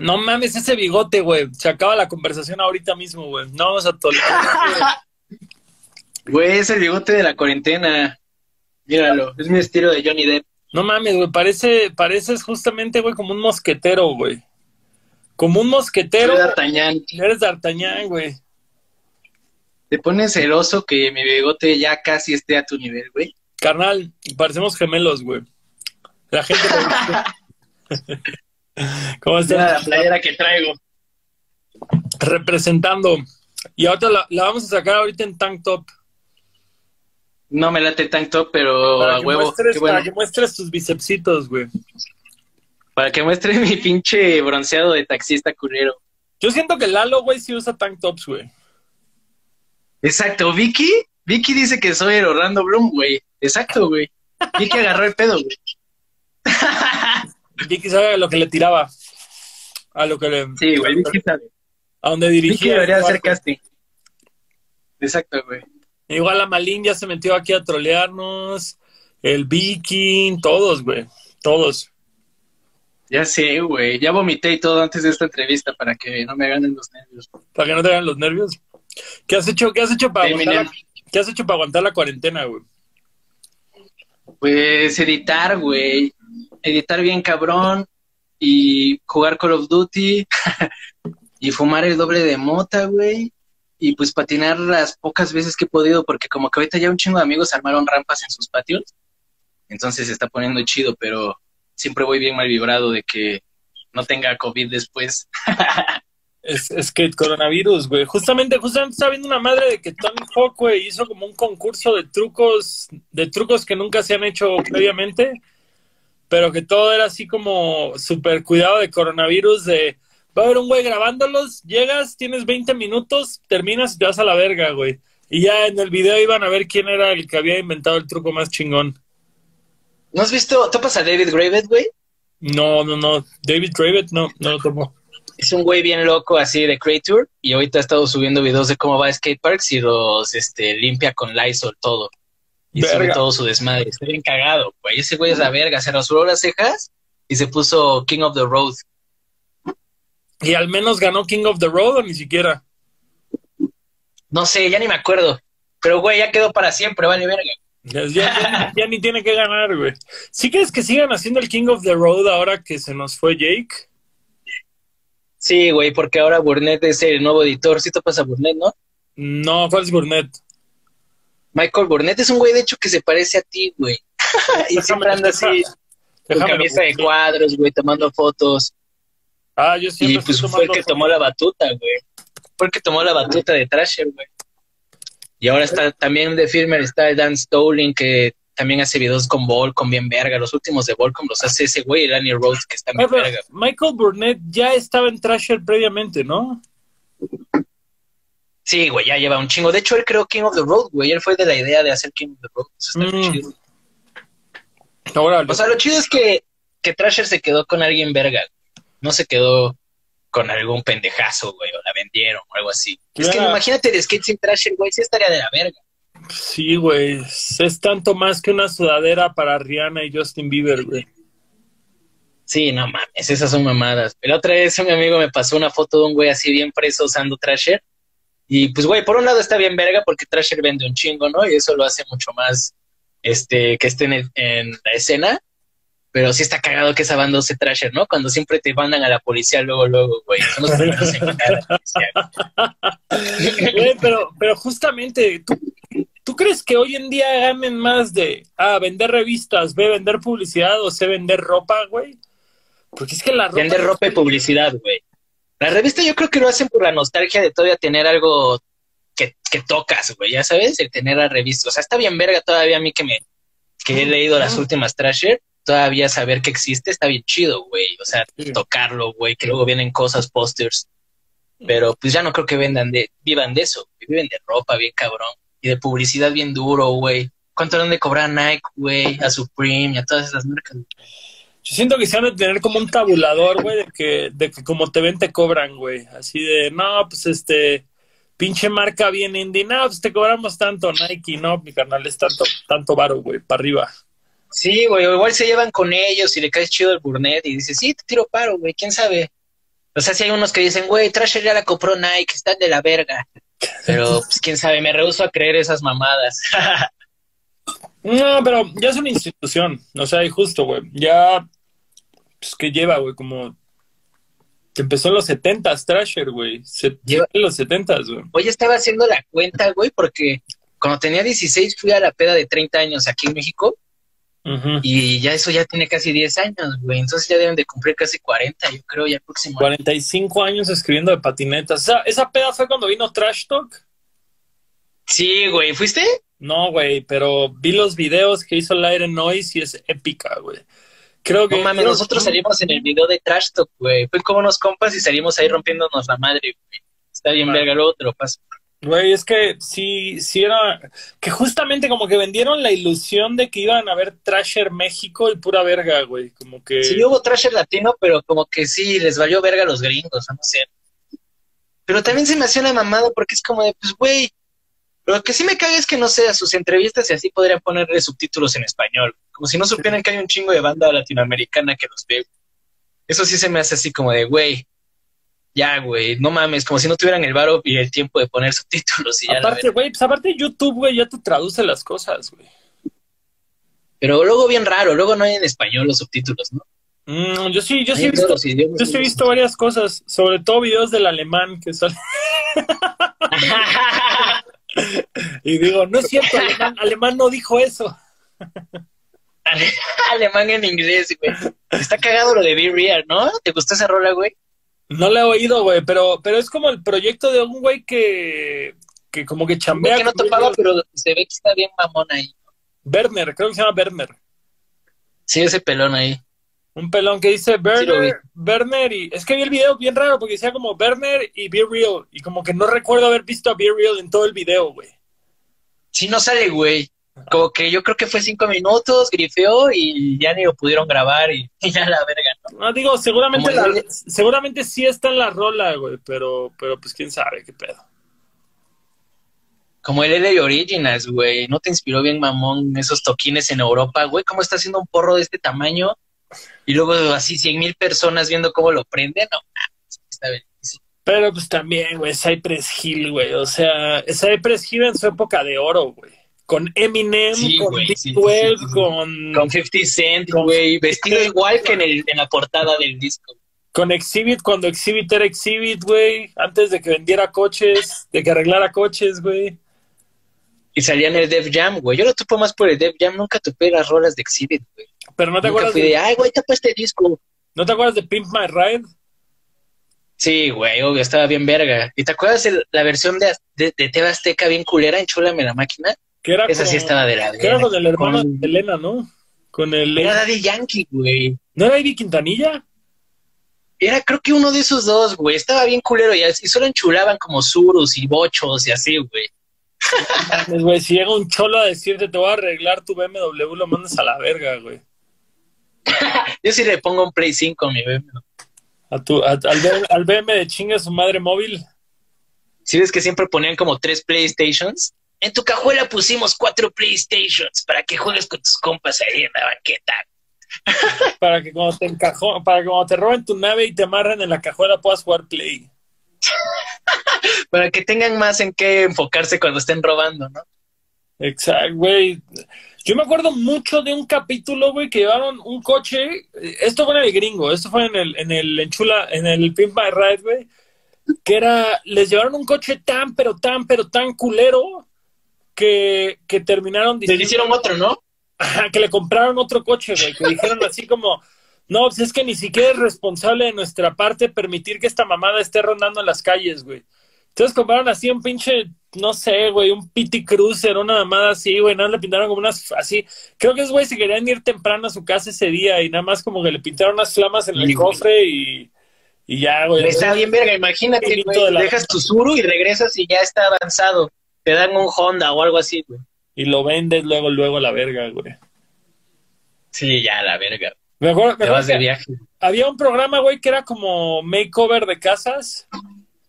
No mames, ese bigote, güey. Se acaba la conversación ahorita mismo, güey. No vamos a tolerar. Güey, es el bigote de la cuarentena. Míralo, es mi estilo de Johnny Depp. No mames, güey. Parece, pareces justamente, güey, como un mosquetero, güey. Como un mosquetero. Soy D'Artagnan. Eres D'Artagnan, güey. Te pones celoso que mi bigote ya casi esté a tu nivel, güey. Carnal, parecemos gemelos, güey. La gente. ¿Cómo Mira la estás? playera que traigo. Representando. Y ahorita la, la vamos a sacar ahorita en tank top. No me late tank top, pero Para a que, huevo. muestres, bueno. para que muestres tus bicepsitos, güey. Para que muestre mi pinche bronceado de taxista culero. Yo siento que Lalo, güey, sí usa tank tops, güey. Exacto, Vicky. Vicky dice que soy el Orlando Bloom, güey. Exacto, güey. Vicky agarró el pedo, güey. Vicky sabe lo que le tiraba. A lo que le. Sí, güey, Vicky sabe. A donde Vicky dirigía. debería igual, hacer casting. Exacto, güey. Igual la Malin ya se metió aquí a trolearnos. El Viking, todos, güey. Todos. Ya sé, güey. Ya vomité y todo antes de esta entrevista para que no me ganen los nervios. Para que no te hagan los nervios. ¿Qué has hecho, qué has hecho para aguantar Eminem. la, ¿Qué has hecho para aguantar la cuarentena, güey? Pues editar, güey. Editar bien cabrón y jugar Call of Duty y fumar el doble de mota, güey. Y pues patinar las pocas veces que he podido, porque como que ahorita ya un chingo de amigos armaron rampas en sus patios. Entonces se está poniendo chido, pero siempre voy bien mal vibrado de que no tenga COVID después. Es, es que coronavirus, güey. Justamente, justamente estaba viendo una madre de que Tony Hawk, güey, hizo como un concurso de trucos, de trucos que nunca se han hecho previamente, pero que todo era así como súper cuidado de coronavirus, de va a haber un güey grabándolos, llegas, tienes 20 minutos, terminas y te vas a la verga, güey. Y ya en el video iban a ver quién era el que había inventado el truco más chingón. ¿No has visto? ¿Topas a David Gravet, güey? No, no, no. David Dravet, no, no lo tomó. Es un güey bien loco así de Creature y ahorita ha estado subiendo videos de cómo va a skateparks y los este, limpia con Lysol todo. Y Verga. todo su desmadre. Está bien cagado, güey. Ese güey es la verga. Se rasuró las cejas y se puso King of the Road. Y al menos ganó King of the Road o ni siquiera. No sé, ya ni me acuerdo. Pero, güey, ya quedó para siempre, vale verga. Ya, ya- ya- ya ni tiene que ganar, güey. ¿Sí crees que sigan haciendo el King of the Road ahora que se nos fue Jake? Sí, güey, porque ahora Burnett es el nuevo editor. Sí topas a Burnett, ¿no? No, ¿cuál es Burnett? Michael Burnett es un güey, de hecho, que se parece a ti, güey. y siempre anda así, con camisa de cuadros, güey, tomando fotos. Ah, yo siempre Y pues fue el que fotos. tomó la batuta, güey. Fue el que tomó la batuta de Thrasher, güey. Y ahora está también de Firmer está Dan Stowling, que también hace videos con Volcom bien verga. Los últimos de Volcom los hace ese güey, el Danny Rhodes, que está bien verga. Michael Burnett ya estaba en Thrasher previamente, ¿no? Sí, güey, ya lleva un chingo. De hecho, él creó King of the Road, güey. Él fue de la idea de hacer King of the Road. Eso está Mm. chido. Órale. O sea, lo chido es que, que Thrasher se quedó con alguien verga. No se quedó con algún pendejazo, güey, o la vendieron o algo así. Es que imagínate el skate sin Thrasher, güey, sí estaría de la verga. Sí, güey. Es tanto más que una sudadera para Rihanna y Justin Bieber, güey. Sí, no mames, esas son mamadas. La otra vez un amigo me pasó una foto de un güey así bien preso usando Thrasher. Y pues, güey, por un lado está bien verga porque Thrasher vende un chingo, ¿no? Y eso lo hace mucho más, este, que estén en, en la escena. Pero sí está cagado que esa banda use Thrasher, ¿no? Cuando siempre te mandan a la policía luego, luego, güey. Son los primeros en mandar a la policía. Güey, pero, pero justamente, ¿tú, ¿tú crees que hoy en día ganen más de A, vender revistas, B, vender publicidad o C, vender ropa, güey? Porque es que la ropa... Vender ropa y publicidad, güey. La revista yo creo que lo hacen por la nostalgia de todavía tener algo que, que tocas, güey, ya sabes, el tener la revista. O sea, está bien verga todavía a mí que me que he leído las últimas Thrasher, todavía saber que existe está bien chido, güey. O sea, Sí. tocarlo, güey, que luego vienen cosas, pósters. Pero pues ya no creo que vendan de, vivan de eso, viven de ropa bien cabrón. Y de publicidad bien duro, güey. ¿Cuánto le han de cobrar a Nike, güey? A Supreme y a todas esas marcas? Yo siento que se han de tener como un tabulador, güey, de que, de que como te ven te cobran, güey. Así de, no, pues este, pinche marca bien indie, no, pues te cobramos tanto, Nike, no, mi carnal, es tanto, tanto varo, güey, para arriba. Sí, güey, o igual se llevan con ellos y le caes chido el Burnett y dices, sí, te tiro paro, güey, quién sabe. O sea, si hay unos que dicen, güey, Trasher ya la compró Nike, están de la verga. Pero, pues, quién sabe, me rehuso a creer esas mamadas. no, pero ya es una institución. O sea, y justo, güey. Ya, pues, que lleva, güey, como que empezó en los 70 Trasher, güey. Se, lleva en los 70 güey. Hoy estaba haciendo la cuenta, güey, porque cuando tenía 16 fui a la peda de 30 años aquí en México. Y ya eso ya tiene casi 10 años, güey. Entonces ya deben de cumplir casi 40, yo creo, ya próximo. 45 años escribiendo de patinetas. ¿Esa, ¿Esa peda fue cuando vino Trash Talk? Sí, güey. ¿Fuiste? No, güey, pero vi los videos que hizo Aire Noise y es épica, güey. Creo que. No mames, nosotros salimos en el video de Trash Talk, güey. Fue como unos compas y salimos ahí rompiéndonos la madre, güey. Está bien, verga, luego te lo paso. Güey, es que sí, sí era. Que justamente como que vendieron la ilusión de que iban a ver Trasher México y pura verga, güey. Como que. Sí, hubo Trasher latino, pero como que sí, les valió verga a los gringos, no sé. Pero también se me hacía una mamada porque es como de, pues, güey. Lo que sí me caga es que no sé, a sus entrevistas y así podrían ponerle subtítulos en español. Como si no supieran que hay un chingo de banda latinoamericana que los ve. Eso sí se me hace así como de, güey, ya, güey, no mames, como si no tuvieran el varo y el tiempo de poner subtítulos. Y aparte, güey, pues aparte YouTube, güey, ya te traduce las cosas, güey. Pero luego bien raro, luego no hay en español los subtítulos, ¿no? Mm, yo sí, yo sí he visto, yo sí he visto varias cosas, sobre todo videos del alemán que salen. y digo, no es cierto, alemán, alemán no dijo eso. alemán en inglés, güey. Está cagado lo de Be Real, ¿no? ¿Te gustó esa rola, güey? No le he oído, güey, pero, pero es como el proyecto de un güey que, que como que chambea. que no topaba, pero se ve que está bien mamón ahí. Werner, creo que se llama Werner. Sí, ese pelón ahí. Un pelón que dice Werner, Werner y... Es que vi el video bien raro porque decía como Werner y Be Real. Y como que no recuerdo haber visto a Be Real en todo el video, güey. Sí, no sale, güey. Como que yo creo que fue cinco minutos, grifeó y ya ni lo pudieron grabar y, ya la verga. No, digo, seguramente, seguramente sí está en la rola, güey, pero, pero pues quién sabe qué pedo. Como el LA Originals, güey. ¿No te inspiró bien, mamón, esos toquines en Europa, güey? ¿Cómo está haciendo un porro de este tamaño? Y luego así cien mil personas viendo cómo lo prenden. No, está bien. Pero pues también, güey, Cypress Hill, güey. O sea, Cypress Hill en su época de oro, güey con Eminem, con Big con... Con 50 Cent, güey, vestido igual que en, el, en la portada del disco. Con Exhibit, cuando Exhibit era Exhibit, güey, antes de que vendiera coches, de que arreglara coches, güey. Y salía en el Def Jam, güey. Yo lo topo más por el Def Jam, nunca topé las rolas de Exhibit, güey. Pero no te acuerdas de... Ay, güey, tapa este disco. ¿No te acuerdas de Pimp My Ride? Sí, güey, obvio, estaba bien verga. ¿Y te acuerdas de la versión de, de, de Azteca bien culera en Chulame la máquina? Esa sí estaba de la Que era con el hermano de Elena, ¿no? Con el. Era de Yankee, güey. ¿No era Ivy Quintanilla? Era creo que uno de esos dos, güey. Estaba bien culero y, y solo enchulaban como surus y bochos y así, güey. güey, si llega un cholo a decirte te voy a arreglar tu BMW, lo mandas a la verga, güey. Yo sí le pongo un Play 5 a mi BMW. A tu, al, al BM de chinga su madre móvil. ¿Sí ves que siempre ponían como tres PlayStations? En tu cajuela pusimos cuatro PlayStations para que juegues con tus compas ahí en la banqueta. para que cuando te encajo, para que cuando te roben tu nave y te amarren en la cajuela puedas jugar Play. para que tengan más en qué enfocarse cuando estén robando, ¿no? Exacto, güey. Yo me acuerdo mucho de un capítulo, güey, que llevaron un coche. Esto fue en el gringo, esto fue en el, en el Enchula, en el Pimp My Ride, güey. Que era, les llevaron un coche tan, pero tan, pero tan culero que, que terminaron diciendo... Le hicieron otro, ¿no? que le compraron otro coche, güey, que dijeron así como, no, pues es que ni siquiera es responsable de nuestra parte permitir que esta mamada esté rondando en las calles, güey. Entonces compraron así un pinche, no sé, güey, un Pity Cruiser, una mamada así, güey, nada, le pintaron como unas, así. Creo que es, güey, se querían ir temprano a su casa ese día y nada más como que le pintaron unas flamas en el cofre y, y ya, güey. Está bien verga, imagínate, güey, dejas tu suru y regresas y ya está avanzado te dan un Honda o algo así, güey. Y lo vendes luego, luego a la verga, güey. Sí, ya, la verga. Mejor, te vas de viaje. Había un programa, güey, que era como makeover de casas.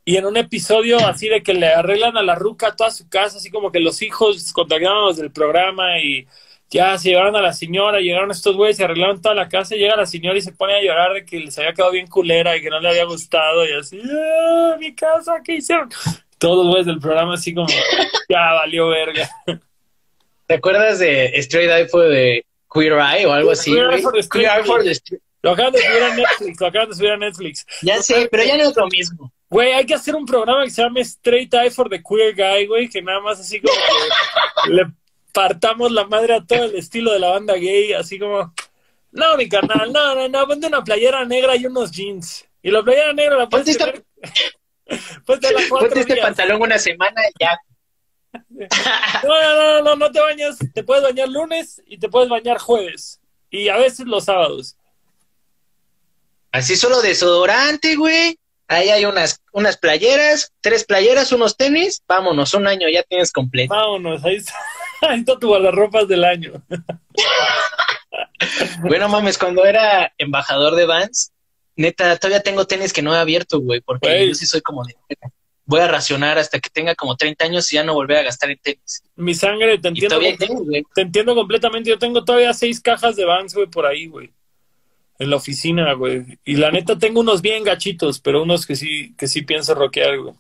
Y en un episodio así de que le arreglan a la ruca toda su casa, así como que los hijos contactaban del programa y ya se llevaron a la señora, llegaron estos güeyes, se arreglaron toda la casa, llega la señora y se pone a llorar de que les había quedado bien culera y que no le había gustado y así, ¡Ah, mi casa, ¿qué hicieron? Todos los güeyes del programa así como, ya valió verga. ¿Te acuerdas de Straight Eye for the Queer Eye o algo así? Queer Eye for the Straight Eye Lo acaban de subir a Netflix, lo acaban de subir a Netflix. Ya sé, pero ya no es lo mismo. Güey, hay que hacer un programa que se llame Straight Eye for the Queer Guy, güey, que nada más así como que le partamos la madre a todo el estilo de la banda gay, así como, no, mi carnal, no, no, no, ponte una playera negra y unos jeans. Y la playera negra la puedes Ponte esta- tener... Ponte la cuatro Ponte este días. pantalón una semana y ya. No, no, no, no, no te bañas, te puedes bañar lunes y te puedes bañar jueves. Y a veces los sábados. Así solo desodorante, güey. Ahí hay unas, unas playeras, tres playeras, unos tenis. Vámonos, un año ya tienes completo. Vámonos, ahí está, ahí está tu guardarropas del año. Bueno, mames, cuando era embajador de Vans, neta, todavía tengo tenis que no he abierto, güey, porque yo sí soy como de... Voy a racionar hasta que tenga como 30 años y ya no volver a gastar en tenis. Mi sangre, te Y entiendo. todavía tengo, güey. Te entiendo completamente. Yo tengo todavía seis cajas de Vans, güey, por ahí, güey. En la oficina, güey. Y la neta tengo unos bien gachitos, pero unos que sí, que sí pienso rockear, güey.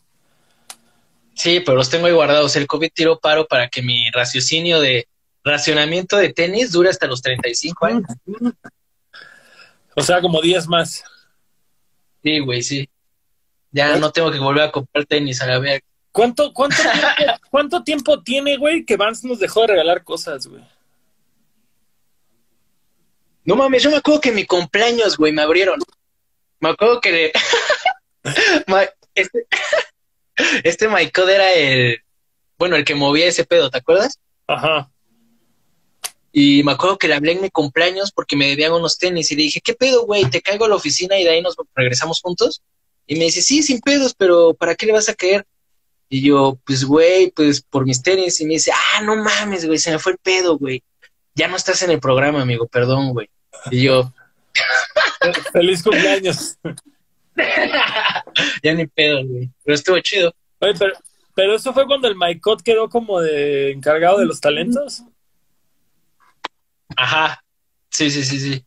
Sí, pero los tengo ahí guardados. El COVID tiró paro para que mi raciocinio de racionamiento de tenis dure hasta los 35 años. O sea, como 10 más. Sí, güey, sí. Ya no tengo que volver a comprar tenis a la verga. ¿Cuánto, cuánto, tiempo, ¿Cuánto tiempo tiene, güey, que Vans nos dejó de regalar cosas, güey? No mames, yo me acuerdo que en mi cumpleaños, güey, me abrieron. Me acuerdo que le... Este... este era el... Bueno, el que movía ese pedo, ¿te acuerdas? Ajá. Y me acuerdo que le hablé en mi cumpleaños porque me debían unos tenis y le dije, ¿qué pedo, güey? ¿Te caigo a la oficina y de ahí nos regresamos juntos? Y me dice, sí, sin pedos, pero ¿para qué le vas a caer? Y yo, pues, güey, pues por mis tenis. Y me dice, ah, no mames, güey, se me fue el pedo, güey. Ya no estás en el programa, amigo, perdón, güey. Y yo, Feliz cumpleaños. ya ni pedo, güey. Pero estuvo chido. Oye, pero, pero eso fue cuando el Maicot quedó como de encargado de los talentos. Ajá. Sí, sí, sí, sí.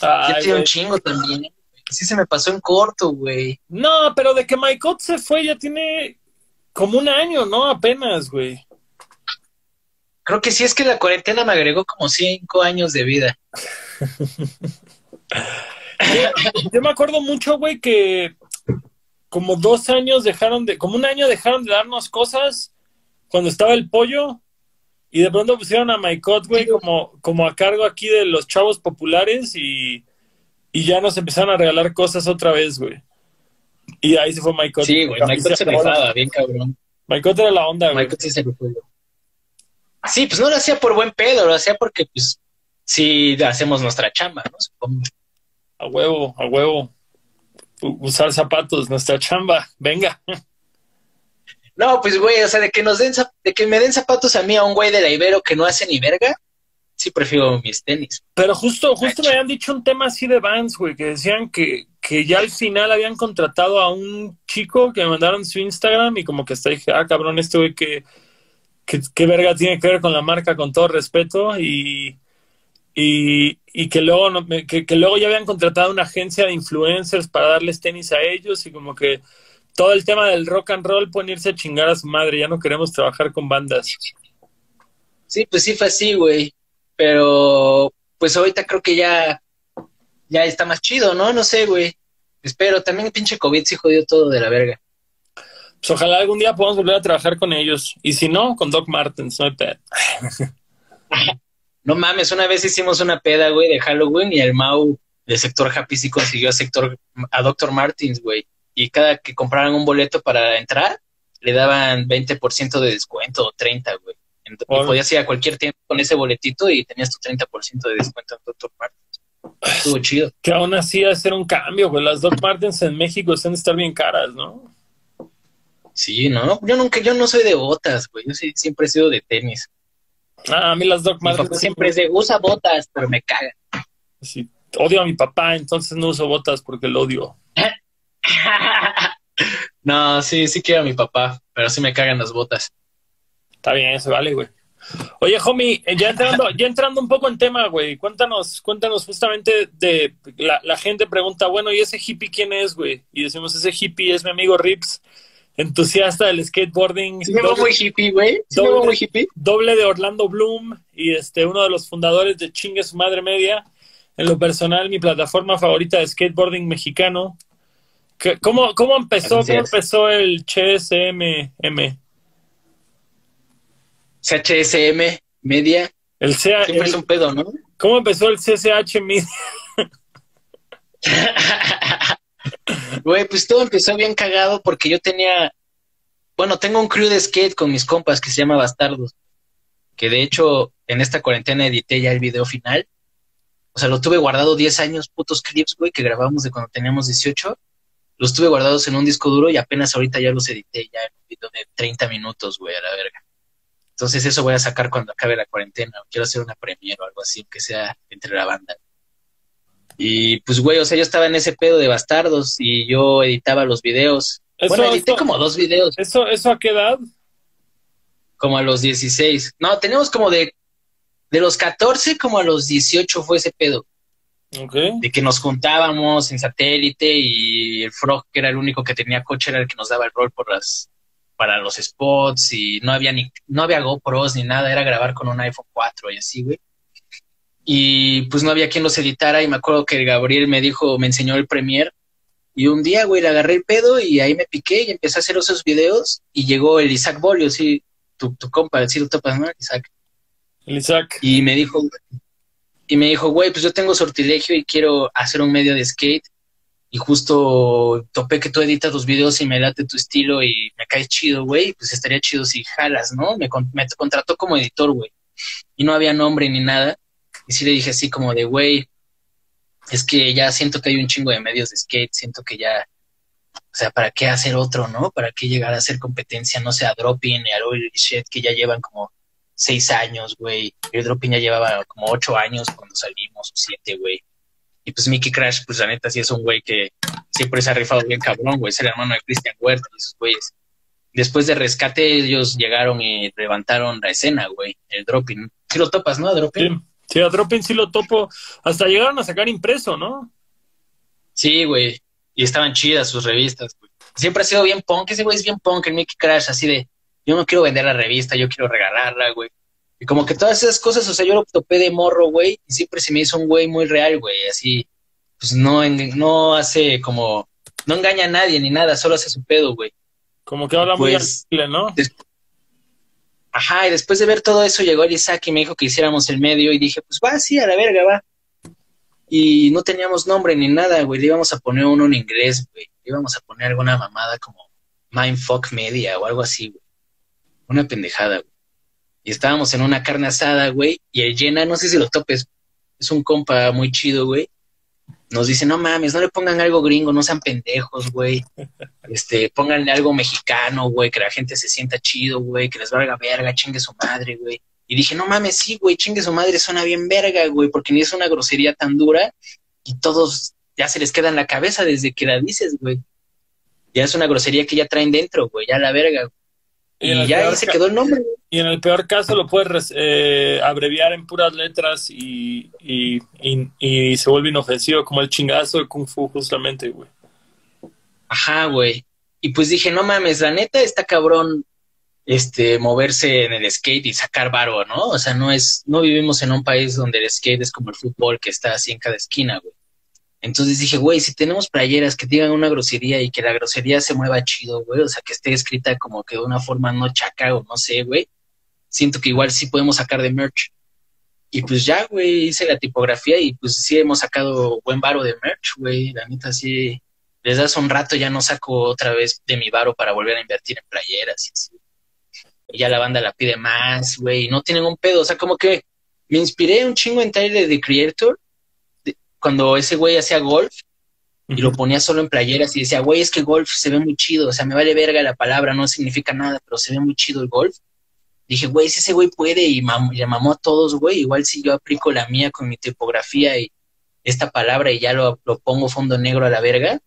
Ay, ya tiene un chingo también. Sí se me pasó en corto, güey. No, pero de que Maicot se fue ya tiene como un año, ¿no? Apenas, güey. Creo que sí es que la cuarentena me agregó como cinco años de vida. Yo me acuerdo mucho, güey, que como dos años dejaron de, como un año dejaron de darnos cosas cuando estaba el pollo y de pronto pusieron a Maicot, güey, como, como a cargo aquí de los chavos populares y, y ya nos empezaron a regalar cosas otra vez, güey. Y ahí se fue Maicot. Sí, güey, Michael se rifaba, bien cabrón. Maicot era la onda, güey. Michael sí se rifó. Sí, pues no lo hacía por buen pedo, lo hacía porque, pues, sí hacemos nuestra chamba, ¿no? Supongo. A huevo, a huevo. Usar zapatos, nuestra chamba. Venga. No, pues, güey, o sea, de que nos den, de que me den zapatos a mí a un güey de la Ibero que no hace ni verga, sí prefiero mis tenis. Pero justo, justo me habían dicho un tema así de Vans, güey, que decían que, que ya al final habían contratado a un chico que me mandaron su Instagram y como que hasta dije, ah, cabrón, este güey que, que, qué verga tiene que ver con la marca, con todo respeto, y, y, y que luego no- que, que luego ya habían contratado una agencia de influencers para darles tenis a ellos y como que todo el tema del rock and roll pueden irse a chingar a su madre, ya no queremos trabajar con bandas. Sí, pues sí fue así, güey. Pero, pues ahorita creo que ya, ya está más chido, ¿no? No sé, güey. Espero, también el pinche COVID sí jodió todo de la verga. Pues ojalá algún día podamos volver a trabajar con ellos. Y si no, con Doc Martens, no hay pedo. No mames, una vez hicimos una peda, güey, de Halloween y el Mau del sector Happy sí consiguió a sector a Dr. Martins, güey. Y cada que compraran un boleto para entrar, le daban 20% de descuento o 30, güey. Ent- y Órale. podías ir a cualquier tiempo con ese boletito y tenías tu 30% de descuento en Dr. Martins. Estuvo chido. Que aún así hacer un cambio, güey. Las Doc Martens en México están estar bien caras, ¿no? Sí, ¿no? Yo nunca, yo no soy de botas, güey. Yo sí, siempre he sido de tenis. Ah, a mí las Doc Martens siempre es de usa botas, pero me caga. sí, odio a mi papá, entonces no uso botas porque lo odio. no, sí, sí quiero a mi papá, pero sí me cagan las botas. Está bien, se vale, güey. Oye, homie, eh, ya entrando, ya entrando un poco en tema, güey, cuéntanos, cuéntanos justamente de la, la gente pregunta, bueno, ¿y ese hippie quién es, güey? Y decimos, ese hippie es mi amigo Rips, entusiasta del skateboarding. Sí, me veo muy hippie, güey. Sí, me veo muy hippie. doble de Orlando Bloom y este uno de los fundadores de Chingue su madre media. En lo personal, mi plataforma favorita de skateboarding mexicano. ¿Qué- ¿Cómo, cómo empezó, cómo empezó el CSMM? CHSM, media. El CA, Siempre es un pedo, ¿no? ¿Cómo empezó el CCH Media? Güey, pues todo empezó bien cagado porque yo tenía, bueno, tengo un crew de skate con mis compas que se llama Bastardos, que de hecho en esta cuarentena edité ya el video final. O sea, lo tuve guardado 10 años, putos clips, güey, que grabamos de cuando teníamos 18. Los tuve guardados en un disco duro y apenas ahorita ya los edité ya en un video de 30 minutos, güey, a la verga. Entonces eso voy a sacar cuando acabe la cuarentena. Quiero hacer una premiere o algo así, que sea entre la banda. Y pues, güey, o sea, yo estaba en ese pedo de bastardos y yo editaba los videos. Eso, bueno, edité eso- como dos videos, ¿Eso, ¿Eso a qué edad? como a los 16. No, teníamos como de, de los 14 como a los 18 fue ese pedo. De que nos juntábamos en satélite y el Frog, que era el único que tenía coche, era el que nos daba el rol por las, para los spots y no había ni, no había GoPros ni nada, era grabar con un iPhone 4 y así, güey. Y pues no había quien los editara y me acuerdo que Gabriel me dijo, me enseñó el Premiere y un día, güey, le agarré el pedo y ahí me piqué y empecé a hacer esos videos y llegó el Isaac Bolio, sí, tu, tu compa, sí lo topas, ¿no? Isaac. El Isaac. Y me dijo, y me dijo, güey, pues yo tengo sortilegio y quiero hacer un medio de skate. Y justo topé que tú editas los videos y me late tu estilo y me caes chido, güey. Pues estaría chido si jalas, ¿no? Me, con- me contrató como editor, güey. Y no había nombre ni nada. Y sí le dije así como de, güey, es que ya siento que hay un chingo de medios de skate. Siento que ya, o sea, ¿para qué hacer otro, no? ¿Para qué llegar a hacer competencia, no sé, a Dropping a Oil Shit, que ya llevan como seis años, güey. El Dropping ya llevaba como ocho años cuando salimos, o siete, güey. Y pues Mickey Crash, pues la neta sí es un güey que siempre se ha rifado bien cabrón, güey. Es el hermano de Christian Huerta y esos güeyes. Después de rescate, ellos llegaron y levantaron la escena, güey. El Dropping. Sí lo topas, ¿no? Dropping. sí, a Dropping sí lo topo. Hasta llegaron a sacar impreso, ¿no? Sí, güey. Y estaban chidas sus revistas, güey. Siempre ha sido bien punk. Ese güey es bien punk, el Mickey Crash, así de, yo no quiero vender la revista, yo quiero regalarla, güey. Y como que todas esas cosas, o sea, yo lo topé de morro, güey, y siempre se me hizo un güey muy real, güey, así, pues no, en- no hace como, no engaña a nadie ni nada, solo hace su pedo, güey. Como que habla muy Pues- accesible, ¿no? Ajá, y después de ver todo eso llegó el Isaac y me dijo que hiciéramos el medio y dije, pues va, sí, a la verga, va. Y no teníamos nombre ni nada, güey, le íbamos a poner uno en inglés, güey, le íbamos a poner alguna mamada como Mindfuck Media o algo así, güey. Una pendejada, güey. Y estábamos en una carne asada, güey, y el Llena, no sé si lo topes, es un compa muy chido, güey. Nos dice, no mames, no le pongan algo gringo, no sean pendejos, güey. Este, pónganle algo mexicano, güey, que la gente se sienta chido, güey, que les valga verga, chingue su madre, güey. Y dije, no mames, sí, güey, chingue su madre, suena bien verga, güey, porque ni es una grosería tan dura y todos ya se les queda en la cabeza desde que la dices, güey. Ya es una grosería que ya traen dentro, güey, ya la verga. Y Y ya ahí se quedó el nombre, güey. Y en el peor caso lo puedes eh, abreviar en puras letras y, y, y, y se vuelve inofensivo, como el chingazo de Kung Fu, justamente, güey. Ajá, güey. Y pues dije, no mames, la neta está cabrón este moverse en el skate y sacar varo, ¿no? O sea, no es, no vivimos en un país donde el skate es como el fútbol que está así en cada esquina, güey. Entonces dije, güey, si tenemos playeras que digan una grosería y que la grosería se mueva chido, güey, o sea, que esté escrita como que de una forma no chaca o no sé, güey, siento que igual sí podemos sacar de merch. Y pues ya, güey, hice la tipografía y pues sí hemos sacado buen varo de merch, güey, la neta sí desde hace un rato ya no saco otra vez de mi varo para volver a invertir en playeras y así. Y ya la banda la pide más, güey, no tienen un pedo. O sea, como que me inspiré un chingo en Tyler de Creator de- cuando ese güey hacía golf y lo ponía solo en playeras y decía, güey, es que golf se ve muy chido. O sea, me vale verga la palabra, no significa nada, pero se ve muy chido el golf. Dije, güey, si ese güey puede y mam- mamó a todos, güey, igual si yo aplico la mía con mi tipografía y esta palabra y ya lo, lo pongo fondo negro a la verga,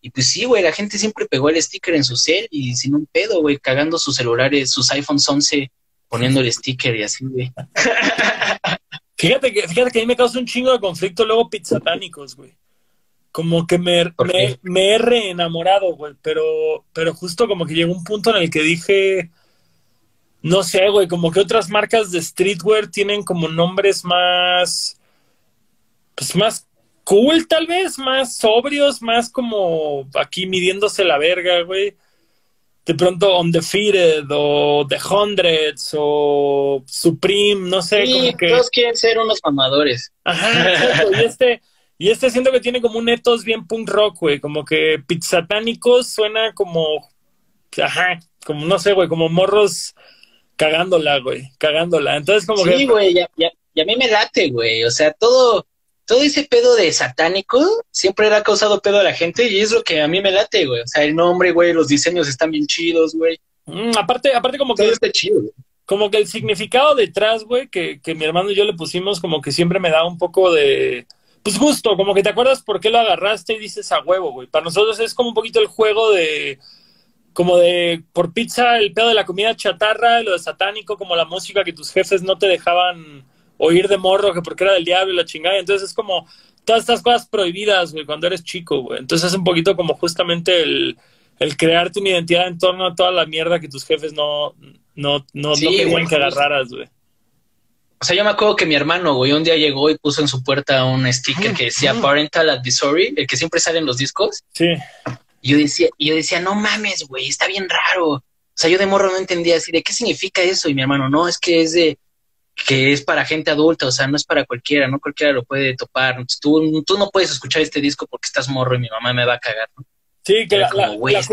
y pues sí, güey, la gente siempre pegó el sticker en su cel y sin un pedo, güey, cagando sus celulares, sus iPhones 11 poniendo el sticker y así, güey. Fíjate que, fíjate que a mí me causa un chingo de conflicto luego pizzatánicos, güey. Como que me, me, me, he reenamorado, güey. Pero, pero justo como que llegó un punto en el que dije, no sé, güey, como que otras marcas de streetwear tienen como nombres más, pues más cool tal vez, más sobrios, más como aquí midiéndose la verga, güey de pronto Undefeated o The Hundreds o Supreme, no sé. Sí, que... todos quieren ser unos mamadores. Ajá, y este, y este siento que tiene como un ethos bien punk rock, güey, como que pizzatánicos suena como, ajá, como no sé, güey, como morros cagándola, güey, cagándola. Entonces como que... Sí, güey, ya, ya, y a mí me late, güey, o sea, todo todo ese pedo de satánico siempre ha causado pedo a la gente y es lo que a mí me late, güey. O sea, el nombre, güey, los diseños están bien chidos, güey. Mm, aparte, aparte como que... está chido, Como que el significado detrás, güey, que, que mi hermano y yo le pusimos como que siempre me da un poco de... Pues justo, como que te acuerdas por qué lo agarraste y dices a huevo, güey. Para nosotros es como un poquito el juego de como de por pizza el pedo de la comida chatarra, lo de satánico, como la música que tus jefes no te dejaban oír de morro que porque era del diablo y la chingada. Entonces es como todas estas cosas prohibidas, güey, cuando eres chico, güey. Entonces es un poquito como justamente el, el crearte una identidad en torno a toda la mierda que tus jefes no, no, no, no querían que agarraras, güey. O sea, yo me acuerdo que mi hermano, güey, un día llegó y puso en su puerta un sticker que decía Parental Advisory, el que siempre sale en los discos. Sí. Y yo decía, y yo decía, no mames, güey, está bien raro. O sea, yo de morro no entendía así de qué significa eso. Y mi hermano, no, es que es de, que es para gente adulta, o sea, no es para cualquiera, no cualquiera lo puede topar. Tú, tú no puedes escuchar este disco porque estás morro y mi mamá me va a cagar. ¿no? Sí, que la, está cagado, güey. Está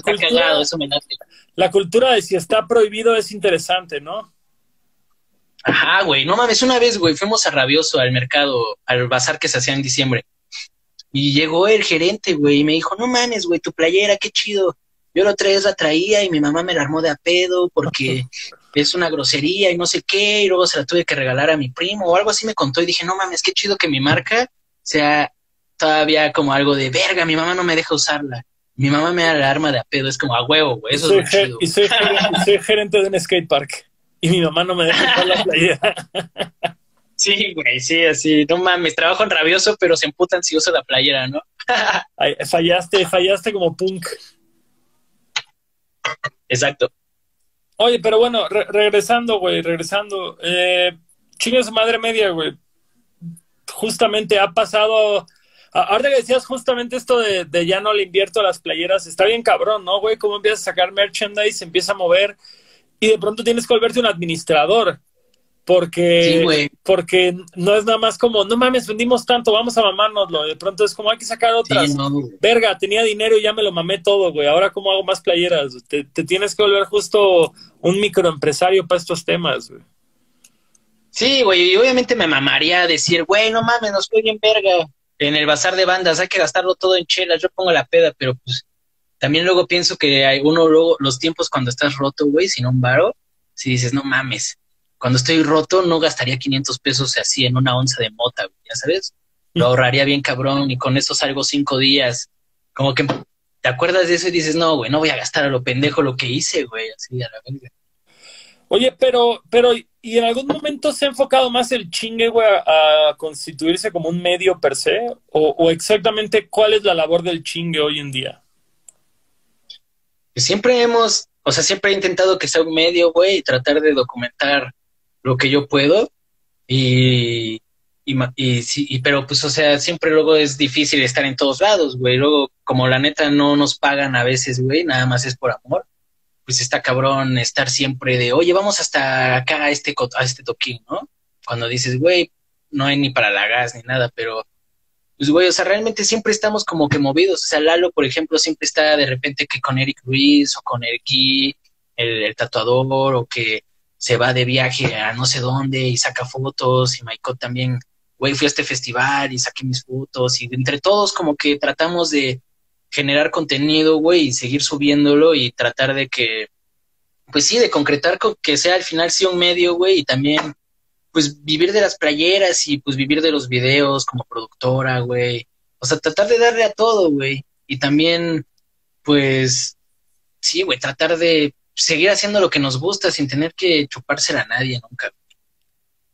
cultura, cagado, eso me La cultura de si está prohibido es interesante, ¿no? Ajá, güey, no mames, una vez, güey, fuimos a Rabioso al mercado, al bazar que se hacía en diciembre. Y llegó el gerente, güey, y me dijo, no mames, güey, tu playera, qué chido. Yo la otra vez la traía y mi mamá me la armó de a pedo porque es una grosería y no sé qué, y luego se la tuve que regalar a mi primo o algo así me contó y dije, no mames, qué chido que mi marca sea todavía como algo de verga, mi mamá no me deja usarla. Mi mamá me da la arma de a pedo, es como a huevo, güey, eso es chido. Y soy, gerente, de un skatepark y mi mamá no me deja usar la playera. Sí, güey, sí, así, no mames, trabajo en rabioso, pero se emputan si uso la playera, ¿no? fallaste, fallaste como punk. Exacto. Oye, pero bueno, regresando, güey, regresando. Eh, su madre media, güey. Justamente ha pasado. Ahora que decías justamente esto de, de, ya no le invierto a las playeras, está bien cabrón, ¿no, güey? Cómo empiezas a sacar merchandise, se empieza a mover y de pronto tienes que volverte un administrador. Porque, porque no es nada más como, no mames, vendimos tanto, vamos a mamárnoslo. De pronto es como, hay que sacar otras. Verga, tenía dinero y ya me lo mamé todo, güey. Ahora, ¿cómo hago más playeras? Te, tienes que volver justo un microempresario para estos temas, güey. Sí, güey, y obviamente me mamaría decir, güey, no mames, nos fue bien verga. En el bazar de bandas hay que gastarlo todo en chelas, yo pongo la peda, pero pues también luego pienso que hay uno luego, los tiempos cuando estás roto, güey, sin un varo, si dices, no mames, cuando estoy roto no gastaría 500 pesos así en una onza de mota, ya sabes. Lo ahorraría bien cabrón y con eso salgo cinco días. Como que te acuerdas de eso y dices, no, güey, no voy a gastar a lo pendejo lo que hice, güey, así a la verga. Oye, pero, pero, ¿y en algún momento se ha enfocado más el chingue, güey, a, constituirse como un medio per se? O, ¿O, exactamente cuál es la labor del chingue hoy en día? Siempre hemos, o sea, siempre he intentado que sea un medio, güey, y tratar de documentar lo que yo puedo y, y, y, y, pero pues, o sea, siempre luego es difícil estar en todos lados, güey. Luego, como la neta no nos pagan a veces, güey, nada más es por amor, pues está cabrón estar siempre de, oye, vamos hasta acá a este, este toquín, ¿no? Cuando dices, güey, no hay ni para la gas ni nada, pero pues güey, o sea, realmente siempre estamos como que movidos. O sea, Lalo, por ejemplo, siempre está de repente que con Eric Ruiz o con Eric el, el, tatuador, o que se va de viaje a no sé dónde y saca fotos y Maiko también, güey, fui a este festival y saqué mis fotos y entre todos como que tratamos de generar contenido, güey, y seguir subiéndolo y tratar de que, pues sí, de concretar que sea al final sí un medio, güey, y también, pues vivir de las playeras y pues vivir de los videos como productora, güey. O sea, tratar de darle a todo, güey. Y también, pues, sí, güey, tratar de seguir haciendo lo que nos gusta sin tener que chupársela a nadie nunca.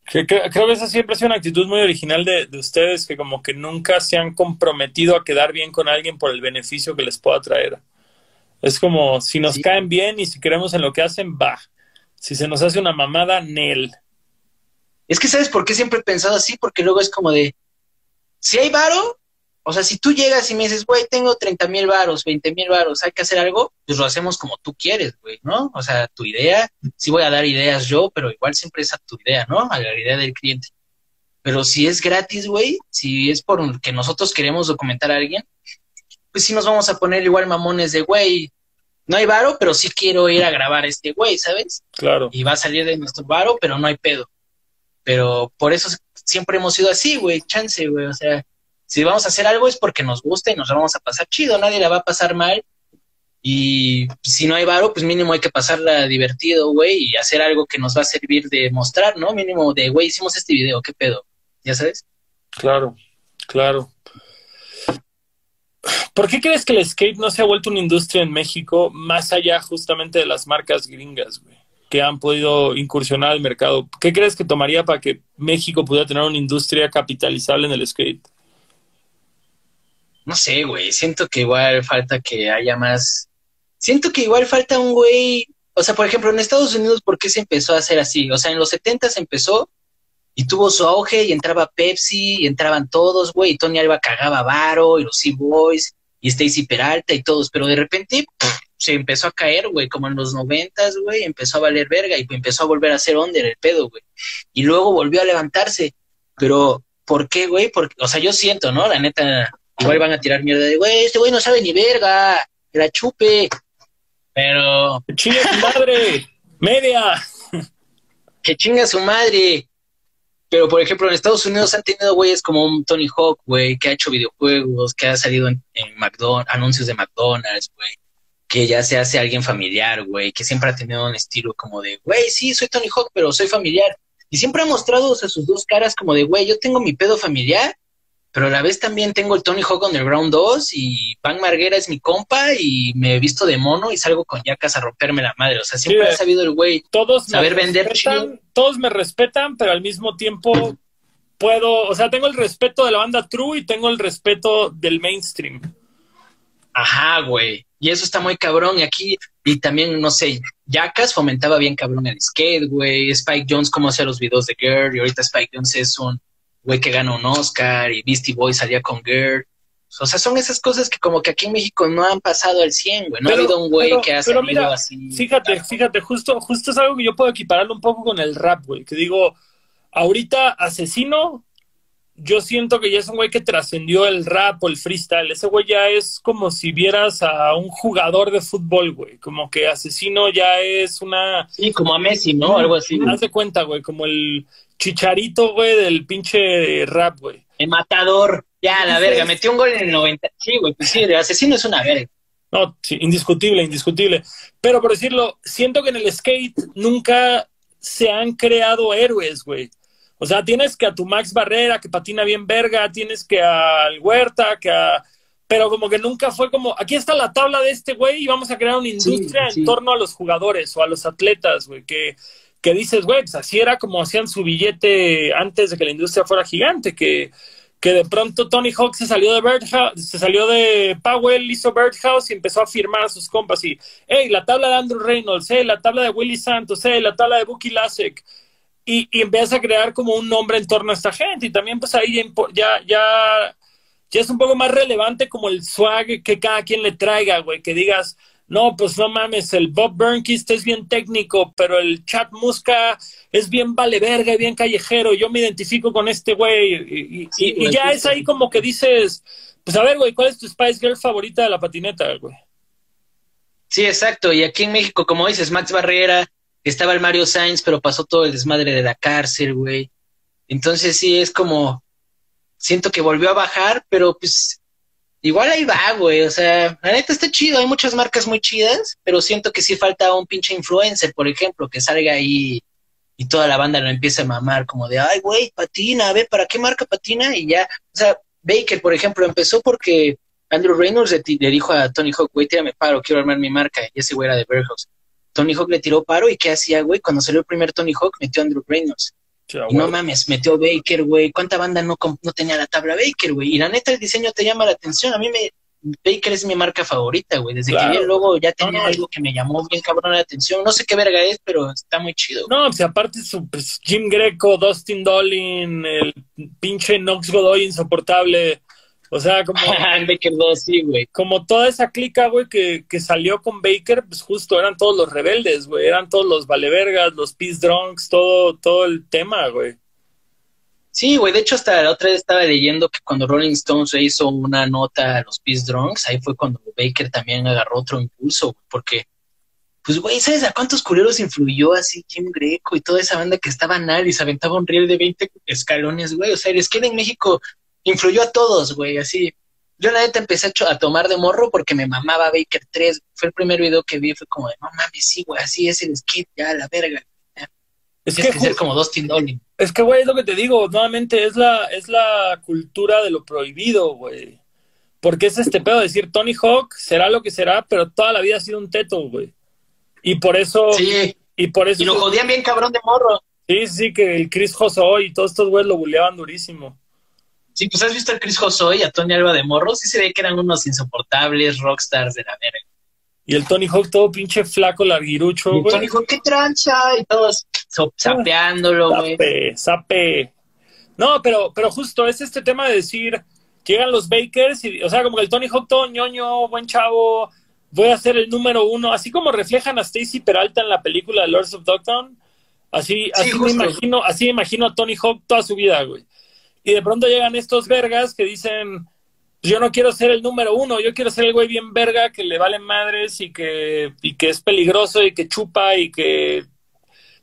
creo que esa siempre ha sido una actitud muy original de, ustedes, que como que nunca se han comprometido a quedar bien con alguien por el beneficio que les pueda traer. Es como, si nos caen bien y si creemos en lo que hacen, va. Si se nos hace una mamada, Nel. Es que, ¿sabes por qué siempre he pensado así? Porque luego es como de, si hay varo, o sea, si tú llegas y me dices, güey, tengo 30 mil varos, 20 mil varos, hay que hacer algo, pues lo hacemos como tú quieres, güey, ¿no? O sea, tu idea, sí voy a dar ideas yo, pero igual siempre es a tu idea, ¿no? A la idea del cliente. Pero si es gratis, güey, si es por que nosotros queremos documentar a alguien, pues sí nos vamos a poner igual mamones de, güey, no hay varo, pero sí quiero ir a grabar a este güey, ¿sabes? Claro. Y va a salir de nuestro varo, pero no hay pedo. Pero por eso siempre hemos sido así, güey, chance, güey, o sea, si vamos a hacer algo es porque nos gusta y nos vamos a pasar chido, nadie la va a pasar mal. Y si no hay varo, pues mínimo hay que pasarla divertido, güey, y hacer algo que nos va a servir de mostrar, ¿no? Mínimo de, güey, hicimos este video, ¿qué pedo? ¿Ya sabes? Claro, claro. ¿Por qué crees que el skate no se ha vuelto una industria en México más allá justamente de las marcas gringas, güey, que han podido incursionar al mercado? ¿Qué crees que tomaría para que México pudiera tener una industria capitalizable en el skate? No sé, güey, siento que igual falta que haya más, siento que igual falta un güey, o sea, por ejemplo, en Estados Unidos, ¿por qué se empezó a hacer así? O sea, en los 70 se empezó y tuvo su auge y entraba Pepsi y entraban todos, güey, y Tony Alba cagaba Varo y los Sea-Boys y Stacy Peralta y todos, pero de repente se empezó a caer, güey, como en los noventas, güey, empezó a valer verga y empezó a volver a ser under el pedo, güey. Y luego volvió a levantarse, pero ¿por qué, güey? Porque, o sea, yo siento, ¿no? La neta, Igual van a tirar mierda de, güey, este güey no sabe ni verga, que la chupe. Pero. ¡Que chinga su madre! ¡Media! ¡Que chinga su madre! Pero, por ejemplo, en Estados Unidos han tenido güeyes como un Tony Hawk, güey, que ha hecho videojuegos, que ha salido en, McDonald's, anuncios de McDonald's, güey, que ya se hace alguien familiar, güey, que siempre ha tenido un estilo como de, güey, sí, soy Tony Hawk, pero soy familiar. Y siempre ha mostrado sus dos caras como de, güey, yo tengo mi pedo familiar pero a la vez también tengo el Tony Hawk Underground 2 y Van Marguera es mi compa y me he visto de mono y salgo con yacas a romperme la madre. O sea, siempre ha sabido el güey todos saber vender Todos me respetan, pero al mismo tiempo puedo, o sea, tengo el respeto de la banda True y tengo el respeto del mainstream. Ajá, güey. Y eso está muy cabrón. Y aquí, y también, no sé, Yacas fomentaba bien cabrón el skate, güey. Spike Jones, cómo hacía los videos de Girl. Y ahorita Spike Jones es un güey que gana un Oscar y Beastie Boy salía con Girl. O sea, son esas cosas que como que aquí en México no han pasado al 100, güey. No ha habido un güey que ha salido así. Fíjate, fíjate, justo, justo es algo que yo puedo equipararlo un poco con el rap, güey. Que digo, ahorita Asesino, yo siento que ya es un güey que trascendió el rap o el freestyle. Ese güey ya es como si vieras a un jugador de fútbol, güey. Como que Asesino ya es una... Sí, como a Messi, ¿no? Algo así. Haz de cuenta, güey, como el chicharito, güey, del pinche rap, güey. El matador, ya, la verga, metió un gol en el 90. Sí, güey, pues sí, el asesino es una verga. No, sí, indiscutible, indiscutible. Pero por decirlo, siento que en el skate nunca se han creado héroes, güey. O sea, tienes que a tu Max Barrera, que patina bien verga, tienes que al Huerta, que a... Pero como que nunca fue como, aquí está la tabla de este güey y vamos a crear una industria en torno a los jugadores o a los atletas, güey, que que dices, güey, pues así era como hacían su billete antes de que la industria fuera gigante, que, que de pronto Tony Hawk se salió de Birdhouse, se salió de Powell, hizo Birdhouse y empezó a firmar a sus compas y, hey, la tabla de Andrew Reynolds, hey, la tabla de Willy Santos, hey, la tabla de Bucky Lasek. Y, y empieza a crear como un nombre en torno a esta gente y también pues ahí ya, ya, ya es un poco más relevante como el swag que cada quien le traiga, güey, que digas, no, pues no mames, el Bob Burnquist es bien técnico, pero el Chad Musca es bien vale verga y bien callejero. Yo me identifico con este güey. Y, ya es ahí como que dices, pues a ver, güey, ¿cuál es tu Spice Girl favorita de la patineta, güey? Sí, exacto. Y aquí en México, como dices, Max Barrera, estaba el Mario Sainz, pero pasó todo el desmadre de la cárcel, güey. Entonces sí, es como, siento que volvió a bajar, pero pues igual ahí va, güey. O sea, la neta está chido. Hay muchas marcas muy chidas, pero siento que sí falta un pinche influencer, por ejemplo, que salga ahí y toda la banda lo empieza a mamar, como de, ay, güey, patina, ve, ¿para qué marca patina? Y ya, o sea, Baker, por ejemplo, empezó porque Andrew Reynolds le, dijo a Tony Hawk, güey, tírame paro, quiero armar mi marca. Y ese güey era de Warehouse. Tony Hawk le tiró paro y ¿qué hacía, güey? Cuando salió el primer Tony Hawk, metió a Andrew Reynolds. Y no güey. mames, metió Baker, güey. ¿Cuánta banda no, no tenía la tabla Baker, güey? Y la neta, el diseño te llama la atención. A mí me. Baker es mi marca favorita, güey. Desde Claro. que vi el logo ya tenía No, algo que me llamó bien cabrón la atención. No sé qué verga es, pero está muy chido. No, pues aparte su pues, Jim Greco, Dustin Dolin, el pinche Knox Godoy insoportable. O sea, como, Baker 2, sí, güey. como toda esa clica, güey, que, que salió con Baker, pues justo eran todos los rebeldes, güey. Eran todos los valevergas, los peace drunks, todo, todo el tema, güey. Sí, güey. De hecho, hasta la otra vez estaba leyendo que cuando Rolling Stones le hizo una nota a los Peace Drunks, ahí fue cuando Baker también agarró otro impulso, güey. Porque, pues, güey, ¿sabes a cuántos culeros influyó así Jim Greco y toda esa banda que estaba anal y se aventaba un riel de 20 escalones, güey? O sea, el skate en México influyó a todos, güey, así. Yo la neta empecé a, a tomar de morro porque me mamaba Baker 3. Fue el primer video que vi, fue como de, no mames, sí, güey, así es el skate, ya, la verga. Es Tienes que, que ser como Dustin Dolin. es que, güey, es lo que te digo, nuevamente es la, es la cultura de lo prohibido, güey. Porque es este pedo de decir, Tony Hawk será lo que será, pero toda la vida ha sido un teto, güey. Y por eso, Sí, y por eso, y lo jodían bien cabrón de morro. sí, sí, que el Chris Josoy y todos estos güeyes lo buleaban durísimo. Sí, pues has visto a Chris Josoy y a Tony Alba de Morro, sí se ve que eran unos insoportables rockstars de la verga. Y el Tony Hawk todo pinche flaco, larguirucho, güey. Tony dijo, qué trancha, y todos so- sapeándolo, güey. Sape, sape. No, pero, pero justo es este tema de decir, llegan los Bakers y, o sea, como que el Tony Hawk todo ñoño, buen chavo, voy a ser el número uno, así como reflejan a Stacy Peralta en la película de Lords of Dogtown, así, así me imagino, así me imagino a Tony Hawk toda su vida, güey. Y de pronto llegan estos vergas que dicen, yo no quiero ser el número uno, yo quiero ser el güey bien verga que le valen madres y que, y que es peligroso y que chupa y que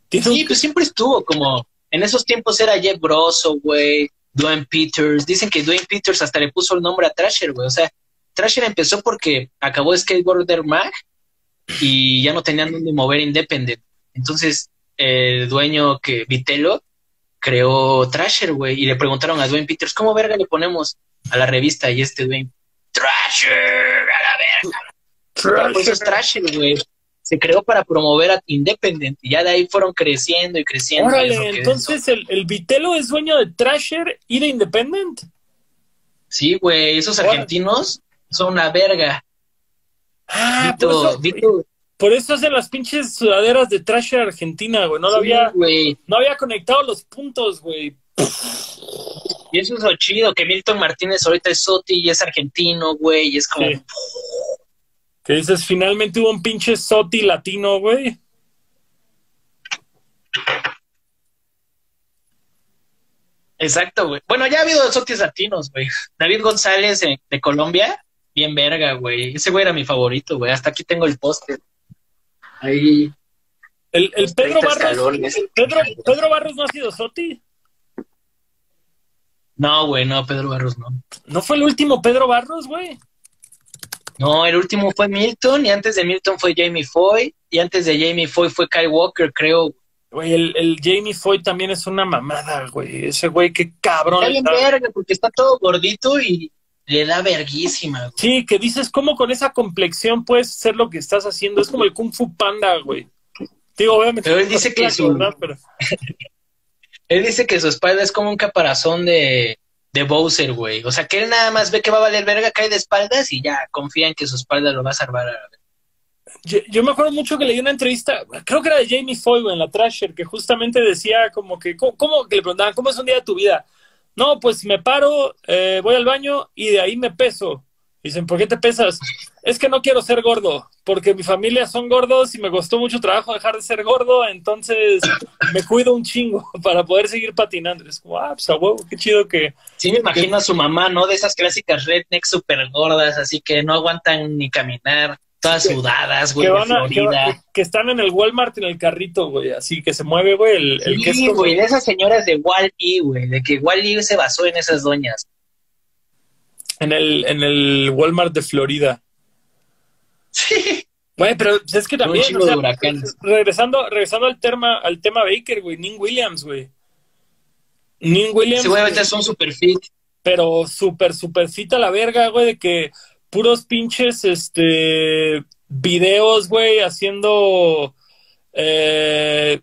Sí, pues siempre estuvo como, en esos tiempos era Jeff Grosso, güey, Dwayne Peters. Dicen que Dwayne Peters hasta le puso el nombre a Thrasher, güey. O sea, Thrasher empezó porque acabó Skateboarder Mag y ya no tenían dónde mover Independent. Entonces, el dueño que, Vitello, creó Thrasher, güey, y le preguntaron a Dwayne Peters, ¿cómo verga le ponemos a la revista? Y este Dwayne, Thrasher, a la verga. Pues es Thrasher, güey. Se creó para promover a Independent y ya de ahí fueron creciendo y creciendo. Órale, entonces el, el Vitelo es dueño de Thrasher y de Independent. Sí, güey, esos Órale. argentinos son una verga. Ah, Vito, eso, Vito, por eso hacen las pinches sudaderas de Thrasher Argentina, güey. No lo había, no había conectado los puntos, güey. Y eso es lo chido, que Milton Martínez ahorita es Soti y es argentino, güey, y es como, Sí. Que dices, finalmente hubo un pinche Soti latino, güey. exacto, güey. Bueno, ya ha habido Sotis latinos, güey. David González eh, de Colombia, bien verga, güey. Ese güey era mi favorito, güey. Hasta aquí tengo el póster. Ahí. El, el Pedro 30 Barros. Pedro, Pedro Barros no ha sido Soti. No, güey, no, Pedro Barros no. ¿No fue el último Pedro Barros, güey? No, el último fue Milton y antes de Milton fue Jamie Foy y antes de Jamie Foy fue Kyle Walker, creo. Güey, el, el Jamie Foy también es una mamada, güey. Ese güey, qué cabrón. Está bien verga porque está todo gordito y le da verguísima. güey. Sí, que dices, ¿cómo con esa complexión puedes hacer lo que estás haciendo? Es como el Kung Fu Panda, güey. Digo, obviamente. Pero él dice que su- Él dice que su espalda es como un caparazón de, de Bowser, güey. O sea, que él nada más ve que va a valer verga, cae de espaldas y ya confía en que su espalda lo va a salvar. a. Yo, yo me acuerdo mucho que leí una entrevista, creo que era de Jamie Foy, güey, en la Trasher, que justamente decía como que, ¿cómo, cómo- que le preguntaban, ¿cómo es un día de tu vida? No, pues me paro, eh, voy al baño y de ahí me peso. Dicen, ¿por qué te pesas? Es que no quiero ser gordo, porque mi familia son gordos y me costó mucho trabajo dejar de ser gordo, entonces me cuido un chingo para poder seguir patinando. Es como, ah, pues a huevo, qué chido que... Sí, me imagino a su mamá, ¿no? De esas clásicas rednecks súper gordas, así que no aguantan ni caminar, todas sudadas, güey, que, de van a- que, Florida. que- que están en el Walmart en el carrito, güey, así que se mueve, güey, el, el que es Sí, como- güey, de esas señoras de Wall-E, güey, de que Wall-E se basó en esas doñas. en el, en el Walmart de Florida. Sí. Güey, pero es que también, o sea, regresando, regresando al tema, al tema Baker, güey, Ning Williams, güey. Ning Williams, güey ahorita es un super fit. pero súper, súper cita la verga, güey, de que puros pinches, este, videos, güey, haciendo eh,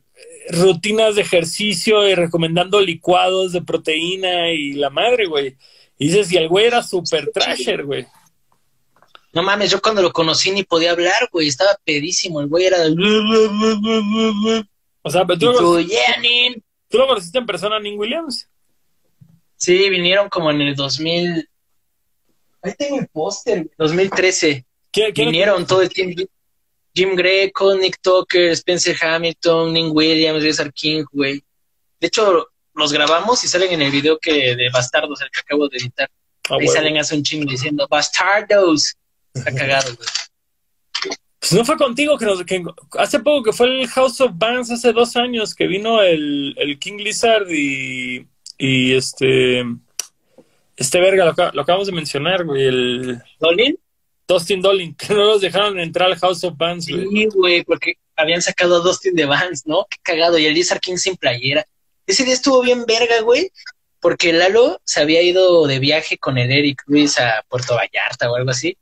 rutinas de ejercicio y recomendando licuados de proteína y la madre, güey. Y dices, y el güey era súper trasher, güey. No mames, yo cuando lo conocí ni podía hablar, güey. Estaba pedísimo. El güey era. O sea, pero tú, lo, ¿tú lo conociste en persona, Ning Williams. Sí, vinieron como en el 2000. Ahí tengo el póster, 2013. ¿Quién, vinieron todo el tiempo. Jim Greco, Nick Tucker, Spencer Hamilton, Ning Williams, Richard King, güey. De hecho, los grabamos y salen en el video que de Bastardos, el que acabo de editar. Ah, Ahí salen hace un chingo diciendo Bastardos. Está cagado, güey. Pues no fue contigo que, nos, que hace poco que fue el House of Bands hace dos años que vino el, el King Lizard y, y este este verga lo, lo, acabamos de mencionar, güey, el ¿Dolin? Dustin Dolin, que no los dejaron entrar al House of Bands, güey. Sí, güey, porque habían sacado a Dustin de Bands, ¿no? Qué cagado, y el Lizard King sin playera. Ese día estuvo bien verga, güey, porque Lalo se había ido de viaje con el Eric Ruiz a Puerto Vallarta o algo así.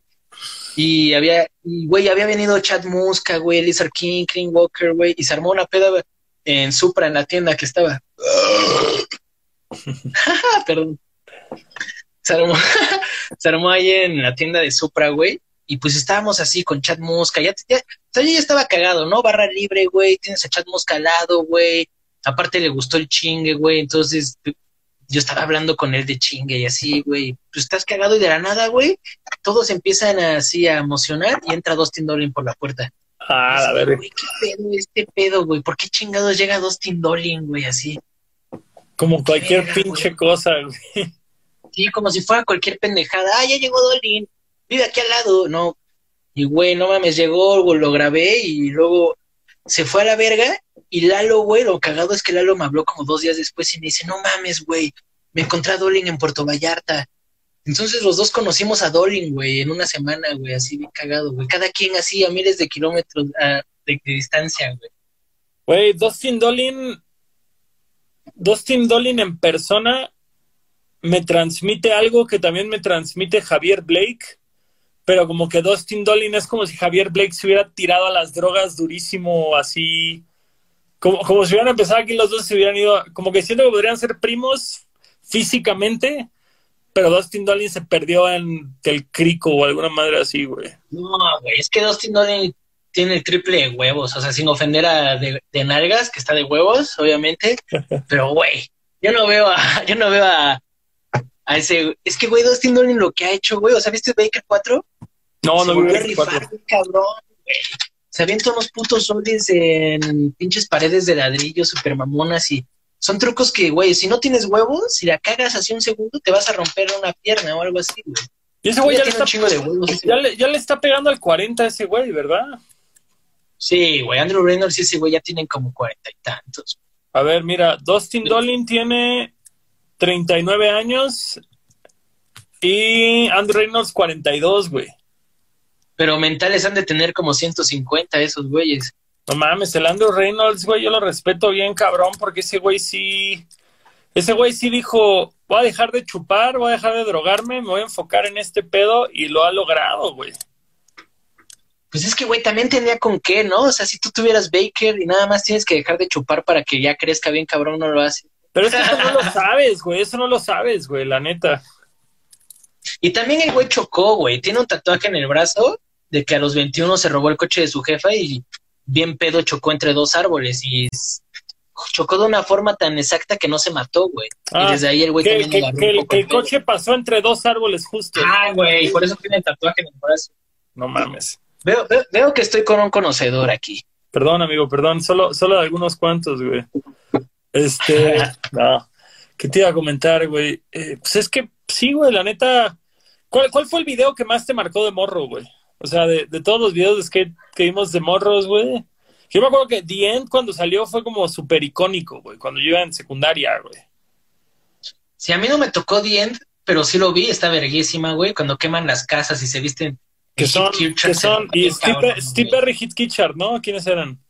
Y había, güey, había venido Chad Muska, güey, Lizard King, King Walker, güey, y se armó una peda en Supra, en la tienda que estaba. Perdón. Se armó, se armó ahí en la tienda de Supra, güey. Y pues estábamos así con Chad Muska. Ya, ya, ya estaba cagado, ¿no? Barra libre, güey. Tienes a Chad Muska al lado, güey. Aparte le gustó el chingue, güey. Entonces yo estaba hablando con él de chingue y así, güey, pues estás cagado y de la nada, güey, todos empiezan así a emocionar y entra Dustin Dolin por la puerta. Ah, a ver. Güey, qué pedo este pedo, güey, ¿por qué chingados llega Dustin Dolin, güey, así? Como cualquier pinche cosa, güey. Sí, como si fuera cualquier pendejada. Ah, ya llegó Dolin, vive aquí al lado, no. Y güey, no mames, llegó, lo grabé y luego se fue a la verga y Lalo, güey, lo cagado es que Lalo me habló como dos días después y me dice, no mames, güey, me encontré a Dolin en Puerto Vallarta. Entonces los dos conocimos a Dolin, güey, en una semana, güey, así bien cagado, güey. Cada quien así a miles de kilómetros de, distancia, güey. Güey, Dustin Dolin, Dustin Dolin en persona me transmite algo que también me transmite Javier Blake, pero como que Dustin Dolin es como si Javier Blake se hubiera tirado a las drogas durísimo, así como, como si hubieran empezado aquí los dos se hubieran ido, como que siento que podrían ser primos físicamente, pero Dustin Dolin se perdió en el crico o alguna madre así, güey. No, güey, es que Dustin Dolin tiene el triple de huevos, o sea, sin ofender a de, nalgas, que está de huevos, obviamente, pero güey, yo no veo a, yo no veo a, a ese, es que güey, Dustin Dolin lo que ha hecho, güey, o sea, ¿viste Baker 4? No, no, no, cabrón, güey se avientan unos putos zombies en pinches paredes de ladrillo super mamonas y son trucos que, güey, si no tienes huevos, si la cagas así un segundo, te vas a romper una pierna o algo así, güey. Y ese güey ya, le está, ya, le, ya, le, está pegando al 40 ese güey, ¿verdad? Sí, güey, Andrew Reynolds y ese güey ya tienen como 40 y tantos. A ver, mira, Dustin Dolin tiene 39 años y Andrew Reynolds 42, güey. Pero mentales han de tener como 150 esos güeyes. No mames, el Andrew Reynolds, güey, yo lo respeto bien, cabrón, porque ese güey sí. Ese güey sí dijo: Voy a dejar de chupar, voy a dejar de drogarme, me voy a enfocar en este pedo y lo ha logrado, güey. Pues es que, güey, también tenía con qué, ¿no? O sea, si tú tuvieras Baker y nada más tienes que dejar de chupar para que ya crezca bien, cabrón, no lo hace. Pero eso no lo sabes, güey, eso no lo sabes, güey, la neta. Y también el güey chocó, güey, tiene un tatuaje en el brazo de que a los 21 se robó el coche de su jefa y bien pedo chocó entre dos árboles y chocó de una forma tan exacta que no se mató, güey. y ah, desde ahí el güey también que, que el coche pasó entre dos árboles justo. Ah, güey, por eso tiene el tatuaje en el brazo. No mames. Veo, veo, que estoy con un conocedor aquí. Perdón, amigo, perdón, solo, solo algunos cuantos, güey. Este, no. ¿Qué te iba a comentar, güey? Eh, pues es que sí, güey, la neta. ¿Cuál, ¿Cuál fue el video que más te marcó de morro, güey? O sea, de, todos los videos de skate que vimos de morros, güey. Yo me acuerdo que The End cuando salió fue como súper icónico, güey, cuando yo iba en secundaria, güey. Sí, a mí no me tocó The End, pero sí lo vi, está verguísima, güey, cuando queman las casas y se visten. Que son, que son, y Steve, Steve Perry Hit Kitchard, ¿no? ¿Quiénes eran?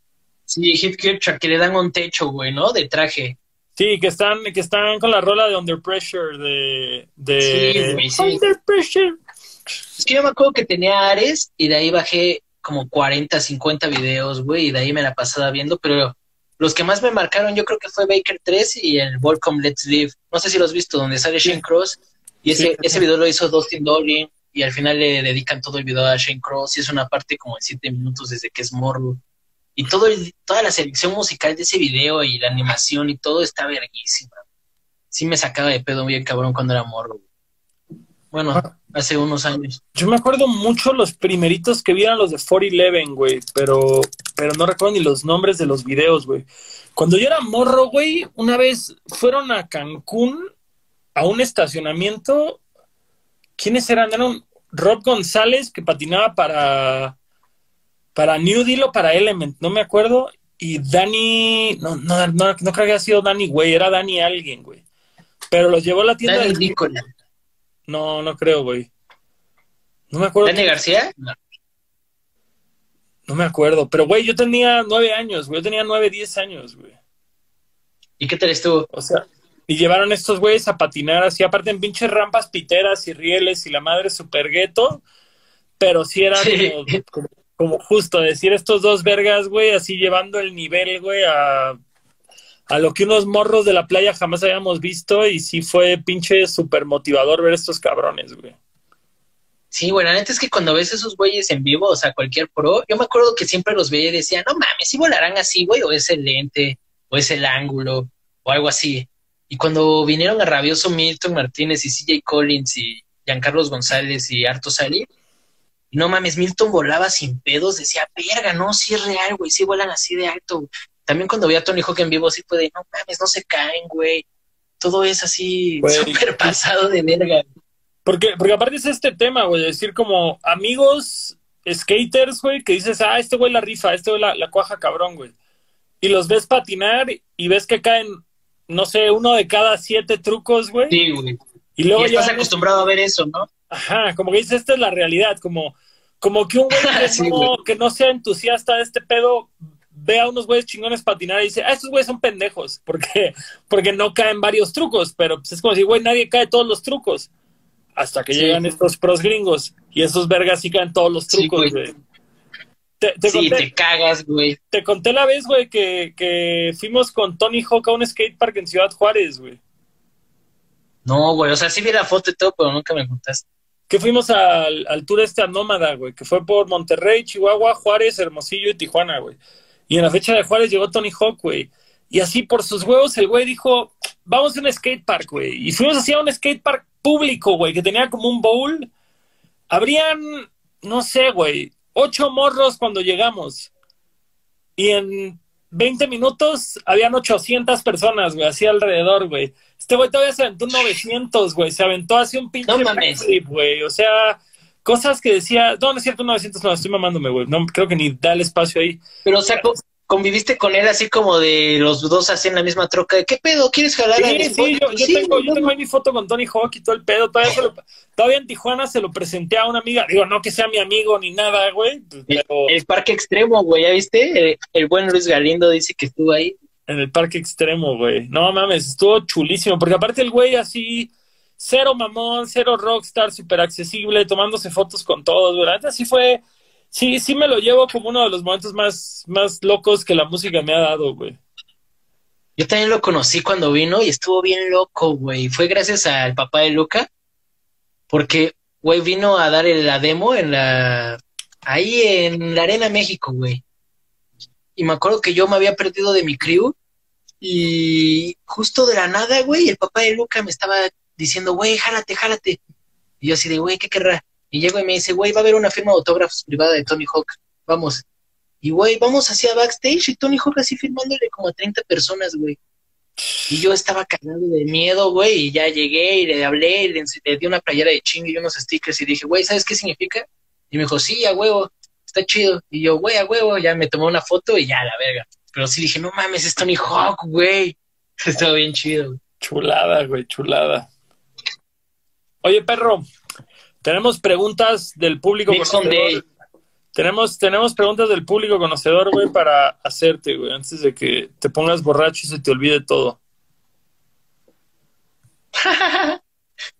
Sí, Hit Kitchard, que le dan un techo, güey, ¿no? De traje. Sí, que están, que están con la rola de Under Pressure, de... de sí, güey, sí. Under Pressure. Es que yo me acuerdo que tenía Ares y de ahí bajé como 40, 50 videos, güey, y de ahí me la pasaba viendo, pero los que más me marcaron yo creo que fue Baker 3 y el Welcome Let's Live. No sé si lo has visto, donde sale Shane Cross, y ese, ese video lo hizo Dustin Dolin, y al final le dedican todo el video a Shane Cross, y es una parte como de 7 minutos desde que es morro. Y todo toda la selección musical de ese video y la animación y todo está verguísima. Sí me sacaba de pedo bien cabrón cuando era morro. Bueno, ah. hace unos años. Yo me acuerdo mucho los primeritos que vieron los de 411, güey, pero, pero no recuerdo ni los nombres de los videos, güey. Cuando yo era morro, güey, una vez fueron a Cancún a un estacionamiento. ¿Quiénes eran? Eran Rob González que patinaba para para New Deal o para Element, no me acuerdo. Y Dani, no, no, no, creo que haya sido Dani, güey, era Dani alguien, güey. Pero los llevó a la tienda de... No, no creo, güey. No me acuerdo. ¿Dani García? No. no me acuerdo, pero güey, yo tenía nueve años, güey, yo tenía nueve, diez años, güey. ¿Y qué tal estuvo? O sea, y llevaron estos güeyes a patinar así, aparte en pinches rampas piteras y rieles y la madre super gueto, pero sí era como, como justo decir estos dos vergas, güey, así llevando el nivel, güey, a, a lo que unos morros de la playa jamás habíamos visto y sí fue pinche súper motivador ver estos cabrones, güey. Sí, bueno, la es que cuando ves esos güeyes en vivo, o sea, cualquier pro, yo me acuerdo que siempre los veía y decía, no mames, si volarán así, güey, o es el lente, o es el ángulo, o algo así. Y cuando vinieron a Rabioso Milton Martínez y CJ Collins y Giancarlos González y Arto Sali, no mames, Milton volaba sin pedos, decía, verga, no, sí es real, güey, sí vuelan así de alto. También cuando vi a Tony Hawk en vivo, sí fue de, no mames, no se caen, güey. Todo es así, súper pasado de verga. Porque, porque aparte es este tema, güey, decir como amigos skaters, güey, que dices, ah, este güey la rifa, este güey la, cuaja cabrón, güey. Y los ves patinar y ves que caen, no sé, uno de cada siete trucos, güey. Sí, güey. Y luego ya estás acostumbrado a ver eso, ¿no? Ajá, como que dices, esta es la realidad, como, como que un güey que, no, sea entusiasta de este pedo ve a unos güeyes chingones patinar y dice, ah, estos güeyes son pendejos, porque, porque no caen varios trucos, pero pues es como si, güey, nadie cae todos los trucos. Hasta que llegan estos pros gringos y esos vergas sí caen todos los trucos, güey. Te, sí, te cagas, güey. Te conté la vez, güey, que, que fuimos con Tony Hawk a un skatepark en Ciudad Juárez, güey. No, güey, o sea, sí vi la foto y todo, pero nunca me contaste que fuimos al, al tour este Anómada, güey, que fue por Monterrey, Chihuahua, Juárez, Hermosillo y Tijuana, güey. Y en la fecha de Juárez llegó Tony Hawk, güey. Y así por sus huevos el güey dijo, vamos a un skate park, güey. Y fuimos así a un skate park público, güey, que tenía como un bowl. Habrían, no sé, güey, ocho morros cuando llegamos. Y en 20 minutos habían 800 personas, güey, así alrededor, güey. Este güey todavía se aventó un 900, güey. Se aventó así un pinche no güey. O sea, cosas que decía. No, no es cierto, un 900, no, estoy mamándome, güey. No, creo que ni da el espacio ahí. Pero, o sea, conviviste con él así como de los dos hacen la misma troca. ¿Qué pedo? ¿Quieres jalar? Sí, sí, yo, tengo, yo tengo ahí mi foto con Tony Hawk y todo el pedo. Todavía, todavía en Tijuana se lo presenté a una amiga. Digo, no que sea mi amigo ni nada, güey. Pero... El, parque extremo, güey, ¿ya viste? El, buen Luis Galindo dice que estuvo ahí. En el parque extremo, güey. No mames, estuvo chulísimo. Porque aparte el güey así, cero mamón, cero rockstar, súper accesible, tomándose fotos con todos, güey. Así fue sí, sí me lo llevo como uno de los momentos más, más locos que la música me ha dado, güey. Yo también lo conocí cuando vino y estuvo bien loco, güey. Fue gracias al papá de Luca, porque, güey, vino a dar la demo en la... ahí en la Arena México, güey. Y me acuerdo que yo me había perdido de mi crew y justo de la nada, güey, el papá de Luca me estaba diciendo, güey, jálate, jálate. Y yo así de, güey, ¿qué querrá? Y llego y me dice, güey, va a haber una firma de autógrafos privada de Tony Hawk. Vamos. Y, güey, vamos hacia backstage y Tony Hawk así firmándole como a 30 personas, güey. Y yo estaba cagado de miedo, güey, y ya llegué y le hablé, y le, di una playera de chingue y unos stickers y dije, güey, ¿sabes qué significa? Y me dijo, sí, a huevo, está chido. Y yo, güey, a huevo, ya me tomó una foto y ya, la verga. Pero sí dije, no mames, es Tony Hawk, güey. Estaba bien chido. Chulada, güey, chulada. Oye, perro, tenemos preguntas del público conocedor. Tenemos, tenemos preguntas del público conocedor, güey, para hacerte, güey, antes de que te pongas borracho y se te olvide todo.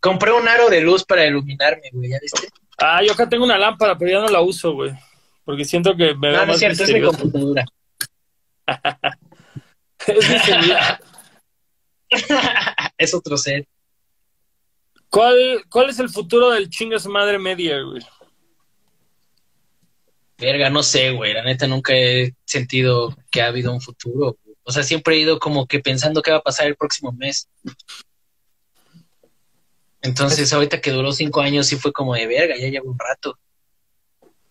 Compré un aro de luz para iluminarme, güey, ¿ya viste? Ah, yo acá tengo una lámpara, pero ya no la uso, güey. Porque siento que me No, no es cierto, es mi computadora. es mi celular. es otro ser. ¿Cuál, ¿Cuál es el futuro del chingas madre media, güey? Verga, no sé, güey. La neta nunca he sentido que ha habido un futuro. O sea, siempre he ido como que pensando qué va a pasar el próximo mes. Entonces, ahorita que duró cinco años, sí fue como de verga, ya llevo un rato.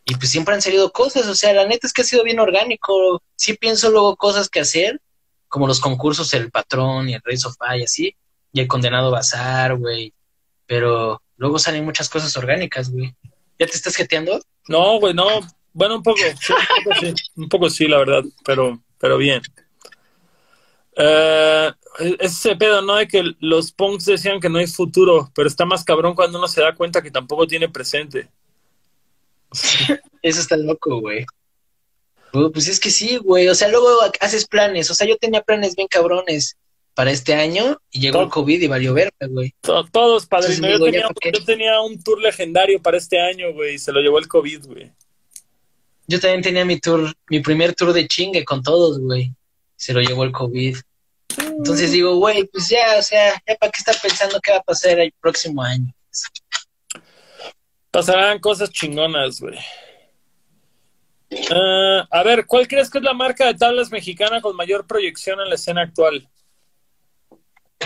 Y pues siempre han salido cosas, o sea, la neta es que ha sido bien orgánico. Sí pienso luego cosas que hacer, como los concursos El Patrón y el Rey Sofá y así, y el Condenado Bazar, güey. Pero luego salen muchas cosas orgánicas, güey. ¿Ya te estás jeteando? No, güey, no. Bueno, un poco, sí, un poco sí, un poco sí, la verdad, pero, pero bien. Eh, ese pedo, ¿no? De que los punks decían que no hay futuro, pero está más cabrón cuando uno se da cuenta que tampoco tiene presente. Eso está loco, güey. Pues es que sí, güey. O sea, luego haces planes. O sea, yo tenía planes bien cabrones para este año y llegó el COVID y valió verga, güey. Todos, padrino. Yo, tenía, yo tenía un tour legendario para este año, güey, y se lo llevó el COVID, güey. Yo también tenía mi tour, mi primer tour de chingue con todos, güey. Se lo llevó el COVID. Entonces digo, güey, pues ya, o sea, ya para qué estar pensando qué va a pasar el próximo año. Pasarán cosas chingonas, güey. Ah, a ver, ¿cuál crees que es la marca de tablas mexicana con mayor proyección en la escena actual?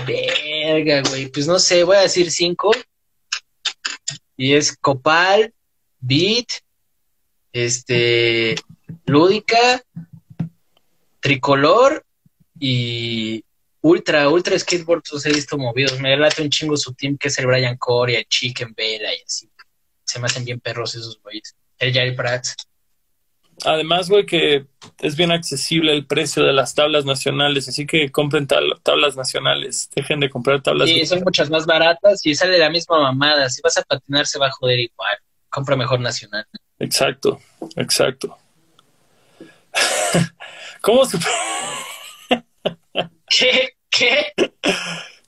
Verga, güey. Pues no sé, voy a decir cinco. Y es Copal, Beat, este, Lúdica, Tricolor y Ultra, Ultra Skateboard los he visto movidos. Me late un chingo su team que es el Brian Corey, el Chicken Vela y así. Se me hacen bien perros esos güeyes. El Jerry Prats. Además, güey, que es bien accesible el precio de las tablas nacionales, así que compren tablas nacionales, dejen de comprar tablas. Sí, son muchas más baratas y sale la misma mamada. Si vas a patinar, se va a joder igual. Compra mejor nacional. Exacto, exacto. ¿Cómo supiste? ¿Qué? ¿Qué?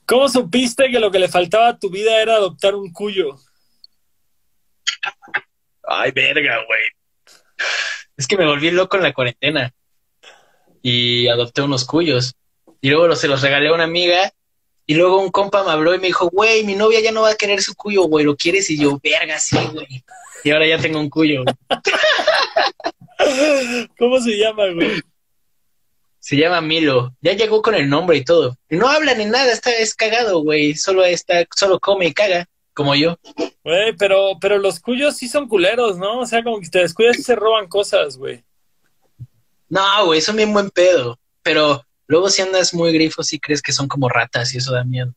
¿Cómo supiste que lo que le faltaba a tu vida era adoptar un cuyo? Ay, verga, güey. Es que me volví loco en la cuarentena. Y adopté unos cuyos. Y luego se los regalé a una amiga. Y luego un compa me habló y me dijo, güey, mi novia ya no va a querer su cuyo, güey, ¿lo quieres? Y yo, verga, sí, güey. Y ahora ya tengo un cuyo. ¿Cómo se llama, güey? Se llama Milo. Ya llegó con el nombre y todo. No habla ni nada, está es cagado, güey. Solo está, solo come y caga, como yo. Güey, pero, pero los cuyos sí son culeros, ¿no? O sea, como que te descuidas y se roban cosas, güey. No, güey, son bien buen pedo. Pero luego si andas muy grifo, sí crees que son como ratas y eso da miedo.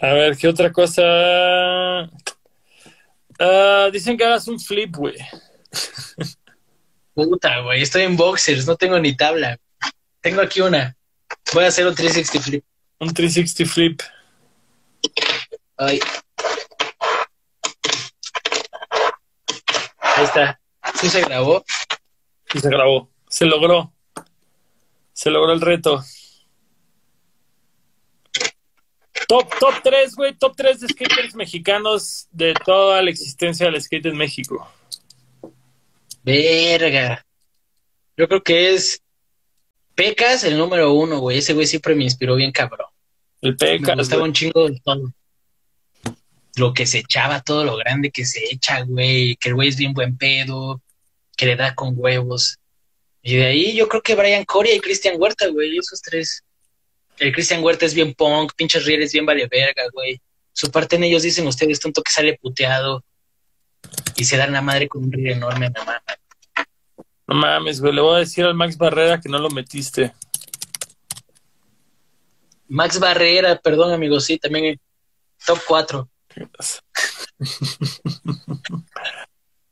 A ver, ¿qué otra cosa? Ah, dicen que hagas un flip, güey. Puta, güey, estoy en boxers, no tengo ni tabla. Tengo aquí una. Voy a hacer un 360 flip. Un 360 flip. Ay. Ahí está. Sí se grabó. Sí se grabó. Se logró. Se logró el reto. Top, top 3, güey, top 3 de skaters mexicanos de toda la existencia del skate en México. Verga. Yo creo que es Pecas el número uno, güey. Ese güey siempre me inspiró bien cabrón. El Pecas. Me gustaba un chingo de todo. Lo que se echaba, todo lo grande que se echa, güey. Que el güey es bien buen pedo. Que le da con huevos. Y de ahí yo creo que Brian Coria y Cristian Huerta, güey. Esos tres. El Cristian Huerta es bien punk, pinches rieles bien vale verga, güey. Su parte en ellos dicen ustedes tanto que sale puteado y se dan la madre con un río enorme, no mames. No mames, güey, le voy a decir al Max Barrera que no lo metiste. Max Barrera, perdón, amigo, sí, también top 4.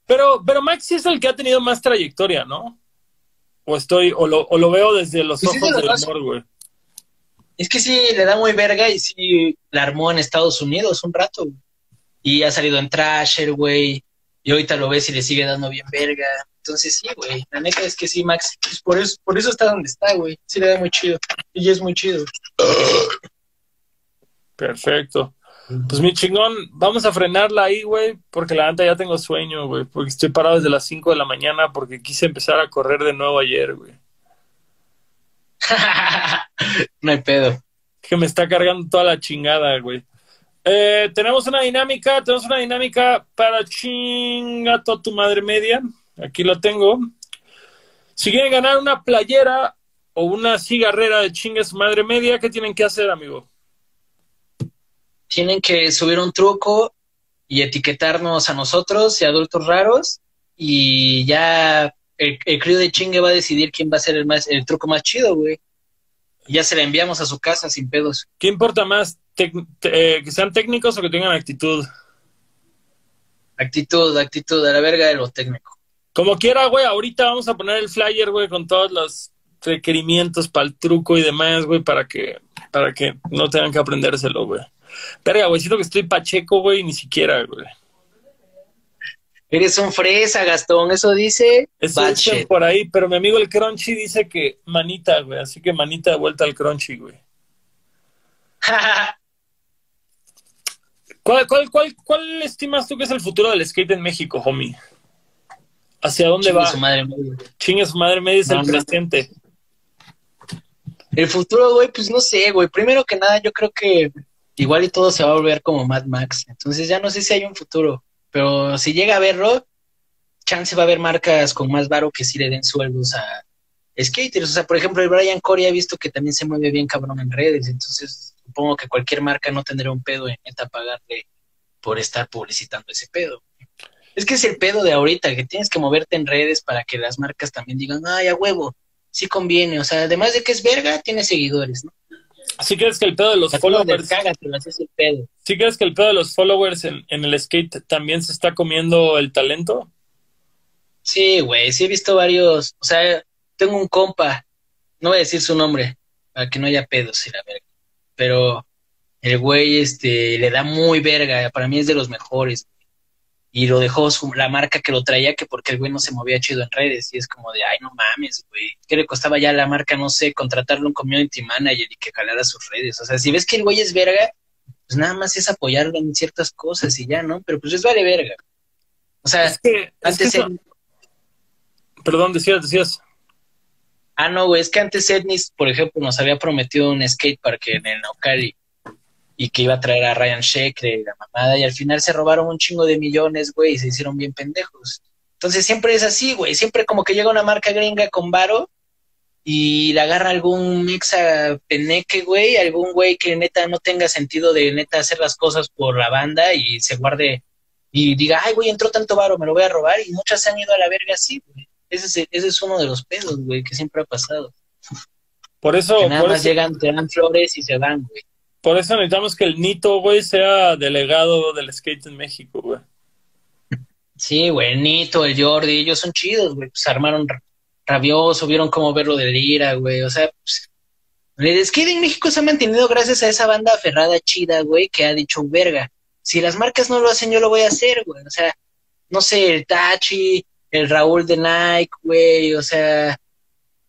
pero, pero Max sí es el que ha tenido más trayectoria, ¿no? O estoy, o lo, o lo veo desde los Pues ojos de del amor, güey. Es que sí, le da muy verga y sí la armó en Estados Unidos un rato. güey. Y ha salido en Trasher, güey. Y ahorita lo ves y le sigue dando bien verga. Entonces sí, güey. La neta es que sí, Max. Pues por eso, por eso está donde está, güey. Sí le da muy chido. Y es muy chido. Perfecto. Pues mi chingón, vamos a frenarla ahí, güey, porque la neta ya tengo sueño, güey, porque estoy parado desde las 5 de la mañana porque quise empezar a correr de nuevo ayer, güey. no hay pedo. Que me está cargando toda la chingada, güey. Eh, tenemos una dinámica, tenemos una dinámica para chingato tu madre media. Aquí lo tengo. Si quieren ganar una playera o una cigarrera de chinga su madre media, ¿qué tienen que hacer, amigo? Tienen que subir un truco y etiquetarnos a nosotros y adultos raros y ya el, el crío de chingue va a decidir quién va a ser el, más, el truco más chido, güey. Ya se la enviamos a su casa sin pedos. ¿Qué importa más? Eh, ¿Que sean técnicos o que tengan actitud? Actitud, actitud, a la verga de lo técnico. Como quiera, güey, ahorita vamos a poner el flyer, güey, con todos los requerimientos para el truco y demás, güey, para que, para que no tengan que aprendérselo, güey. Verga, güey, siento que estoy pacheco, güey, ni siquiera, güey. Eres un fresa, Gastón, eso dice. Eso dice por ahí, pero mi amigo el Crunchy dice que manita, güey, así que manita de vuelta al Crunchy, güey. ¿Cuál, cuál, cuál, ¿Cuál estimas tú que es el futuro del skate en México, homie? ¿Hacia dónde Chingue va? su madre. Chingue su madre media es No, el presente. El futuro, güey, pues no sé, güey. Primero que nada, yo creo que igual y todo se va a volver como Mad Max. Entonces ya no sé si hay un futuro. Pero si llega a verlo, chance va a haber marcas con más varo que sí le den sueldos a skaters. O sea, por ejemplo, el Brian Corey ha visto que también se mueve bien cabrón en redes. Entonces supongo que cualquier marca no tendrá un pedo en neta pagarle por estar publicitando ese pedo. Es que es el pedo de ahorita, que tienes que moverte en redes para que las marcas también digan, ay, a huevo, sí conviene. O sea, además de que es verga, tiene seguidores, ¿no? ¿Sí crees que el pedo de los followers, caga, pero así es el pedo. ¿sí crees que el pedo de los followers en, en el skate también se está comiendo el talento? Sí, güey, sí he visto varios. O sea, tengo un compa, no voy a decir su nombre, para que no haya pedos y la verga. Pero el güey, este, le da muy verga, para mí es de los mejores. Y lo dejó su- la marca que lo traía, que porque el güey no se movía chido en redes. Y es como de, ay, no mames, güey. ¿Qué le costaba ya a la marca, no sé, contratarle un community manager y que jalara sus redes? O sea, si ves que el güey es verga, pues nada más es apoyarlo en ciertas cosas y ya, ¿no? Pero pues es vale verga. O sea, Es que, es que antes eso- él- Perdón, decías, decías. Ah, no, güey, es que antes Etnis, por ejemplo, nos había prometido un skatepark en el Naucali y que iba a traer a Ryan Sheckler y la mamada, y al final se robaron un chingo de millones, güey, y se hicieron bien pendejos. Entonces siempre es así, güey, siempre como que llega una marca gringa con varo y le agarra algún mexa peneque, güey, algún güey que neta no tenga sentido de neta hacer las cosas por la banda y se guarde y diga, ay, güey, entró tanto varo, me lo voy a robar, y muchas se han ido a la verga así, güey. Ese es, ese es uno de los pedos, güey, que siempre ha pasado. Por eso, Que nada por más eso, llegan, te dan flores y se van, güey. Por eso necesitamos que el Nito, güey, sea delegado del skate en México, güey. Sí, güey, el Nito, el Jordi, ellos son chidos, güey. Pues armaron ra- rabioso, vieron cómo verlo de Lira, güey. O sea, pues, el skate en México se ha mantenido gracias a esa banda aferrada chida, güey, que ha dicho, verga, si las marcas no lo hacen, yo lo voy a hacer, güey. O sea, no sé, el Tachi, el Raúl de Nike, güey, o sea,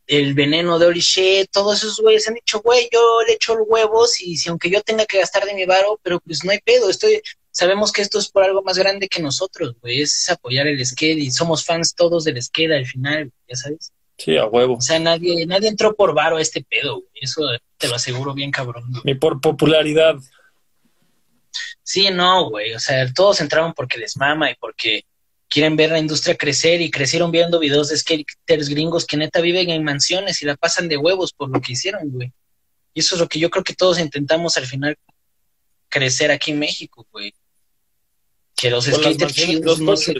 el veneno de Oli Shea, todos esos güeyes han dicho, güey, yo le echo los huevos y si aunque yo tenga que gastar de mi varo, pero pues no hay pedo, estoy, sabemos que esto es por algo más grande que nosotros, güey, es apoyar el skate y somos fans todos del skate al final, ya sabes. Sí, a huevo. O sea, nadie, nadie entró por varo a este pedo, güey, eso te lo aseguro bien cabrón. güey. Ni por popularidad. Sí, no, güey, o sea, todos entraron porque les mama y porque quieren ver la industria crecer y crecieron viendo videos de skaters gringos que neta viven en mansiones y la pasan de huevos por lo que hicieron, güey. Y eso es lo que yo creo que todos intentamos al final crecer aquí en México, güey. Que los skaters chidos no se...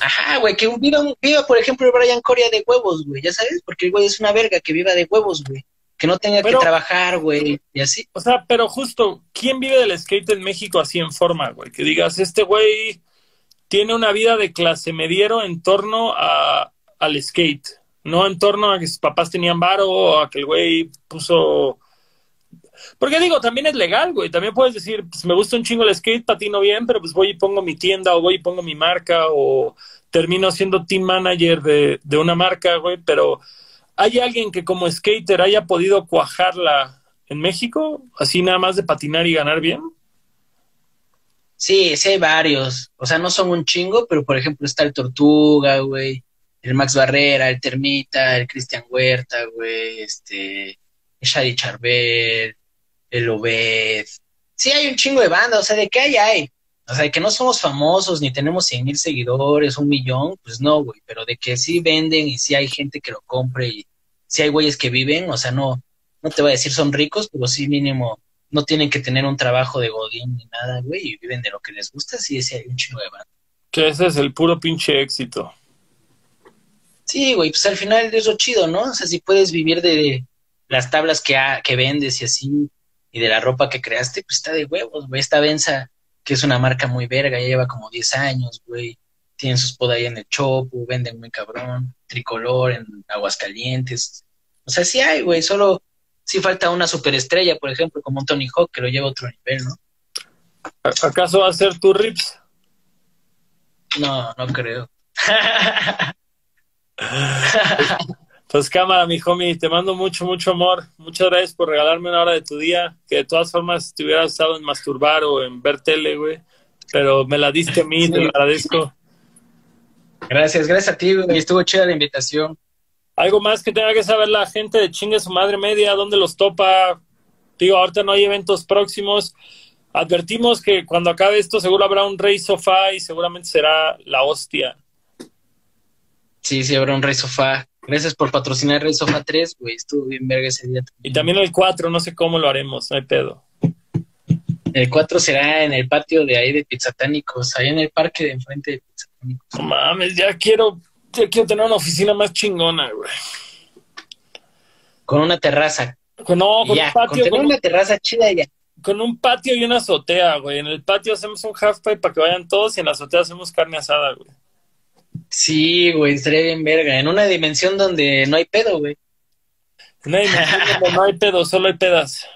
Ajá, güey, que viva, viva, por ejemplo, el Brian Coria de huevos, güey, ya sabes, porque el güey es una verga que viva de huevos, güey. Que no tenga Pero- que trabajar, güey, y así. O sea, pero justo, ¿quién vive del skate en México así en forma, güey? Que digas, este güey tiene una vida de clase mediero en torno a, al skate, no en torno a que sus papás tenían varo o a que el güey puso... Porque digo, también es legal, güey. También puedes decir, pues me gusta un chingo el skate, patino bien, pero pues voy y pongo mi tienda o voy y pongo mi marca o termino siendo team manager de, de una marca, güey. Pero ¿hay alguien que como skater haya podido cuajarla en México? Así nada más de patinar y ganar bien. Sí, sí hay varios. O sea, no son un chingo, pero por ejemplo está el Tortuga, güey. El Max Barrera, el Termita, el Cristian Huerta, güey. Este. Shadi Charbel, el Obed. Sí hay un chingo de banda. O sea, ¿de qué hay? Hay. O sea, de que no somos famosos ni tenemos cien mil seguidores, un millón, pues no, güey. Pero de que sí venden y sí hay gente que lo compre y sí hay güeyes que viven, o sea, no, no te voy a decir son ricos, pero sí mínimo no tienen que tener un trabajo de godín ni nada, güey, y viven de lo que les gusta, sí, ese hay un chingo de banda. Que ese es el puro pinche éxito. Sí, güey, pues al final es lo chido, ¿no? O sea, si puedes vivir de las tablas que, que vendes y así, y de la ropa que creaste, pues está de huevos, güey. Esta Benza, que es una marca muy verga, ya lleva como 10 años, güey. Tienen sus podas ahí en el Chopo, venden muy cabrón. Tricolor en Aguascalientes. O sea, sí hay, güey, solo sí falta una superestrella, por ejemplo, como un Tony Hawk, que lo lleva a otro nivel, ¿no? ¿Acaso va a ser tu Rips? No, no creo. pues cámara, mi homie, te mando mucho, mucho amor. Muchas gracias por regalarme una hora de tu día, que de todas formas te hubieras estado en masturbar o en ver tele, güey. Pero me la diste a mí, te lo agradezco. Gracias, gracias a ti, güey. Estuvo chida la invitación. Algo más que tenga que saber la gente de chingue su madre media, dónde los topa. Digo, ahorita no hay eventos próximos. Advertimos que cuando acabe esto seguro habrá un Rey Sofá y seguramente será la hostia. Sí, sí, habrá un Rey Sofá. Gracias por patrocinar Rey Sofá 3, güey. Estuvo bien verga ese día. Y también el 4, no sé cómo lo haremos, no hay pedo. El 4 será en el patio de ahí de Pizzatánicos, ahí en el parque de enfrente de Pizzatánicos. No mames, ya quiero quiero tener una oficina más chingona, güey. Con una terraza. Con, no, con un patio. Con, una terraza chida ya. Con un patio y una azotea, güey. En el patio hacemos un half pipe para que vayan todos y en la azotea hacemos carne asada, güey. Sí, güey, estaría bien verga. En una dimensión donde no hay pedo, güey. En una dimensión donde no hay pedo, solo hay pedas.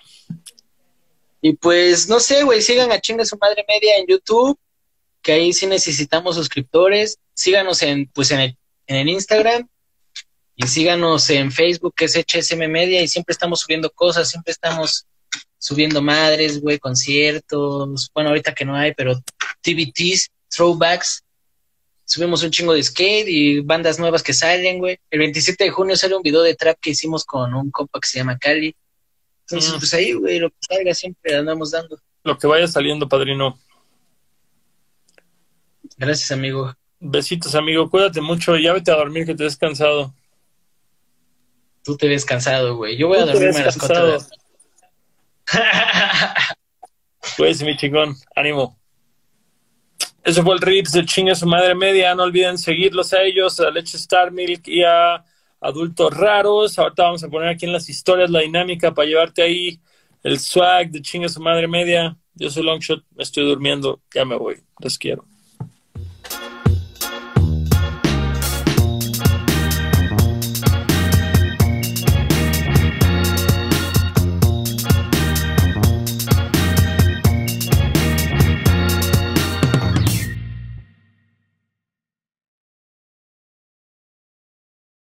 Y pues, no sé, güey, sigan a chinga su madre media en YouTube, que ahí sí necesitamos suscriptores. Síganos en, pues, en el en el Instagram y síganos en Facebook, que es HSM Media, y siempre estamos subiendo cosas, siempre estamos subiendo madres, güey, conciertos, bueno, ahorita que no hay, pero TVTs, throwbacks, subimos un chingo de skate y bandas nuevas que salen, güey. El 27 de junio sale un video de trap que hicimos con un compa que se llama Cali. Entonces, mm. pues ahí, güey, lo que salga siempre andamos dando. Lo que vaya saliendo, padrino. Gracias, amigo. Besitos, amigo. Cuídate mucho. Ya vete a dormir que te des cansado. Tú te ves cansado, güey. Yo voy a dormirme a las cuatro. Pues mi chingón. Ánimo. Eso fue el Rips de chinga su madre media. No olviden seguirlos a ellos, a Leche Star Milk y a Adultos Raros. Ahorita vamos a poner aquí en las historias la dinámica para llevarte ahí el swag de chinga su madre media. Yo soy Longshot, me estoy durmiendo, ya me voy. Les quiero.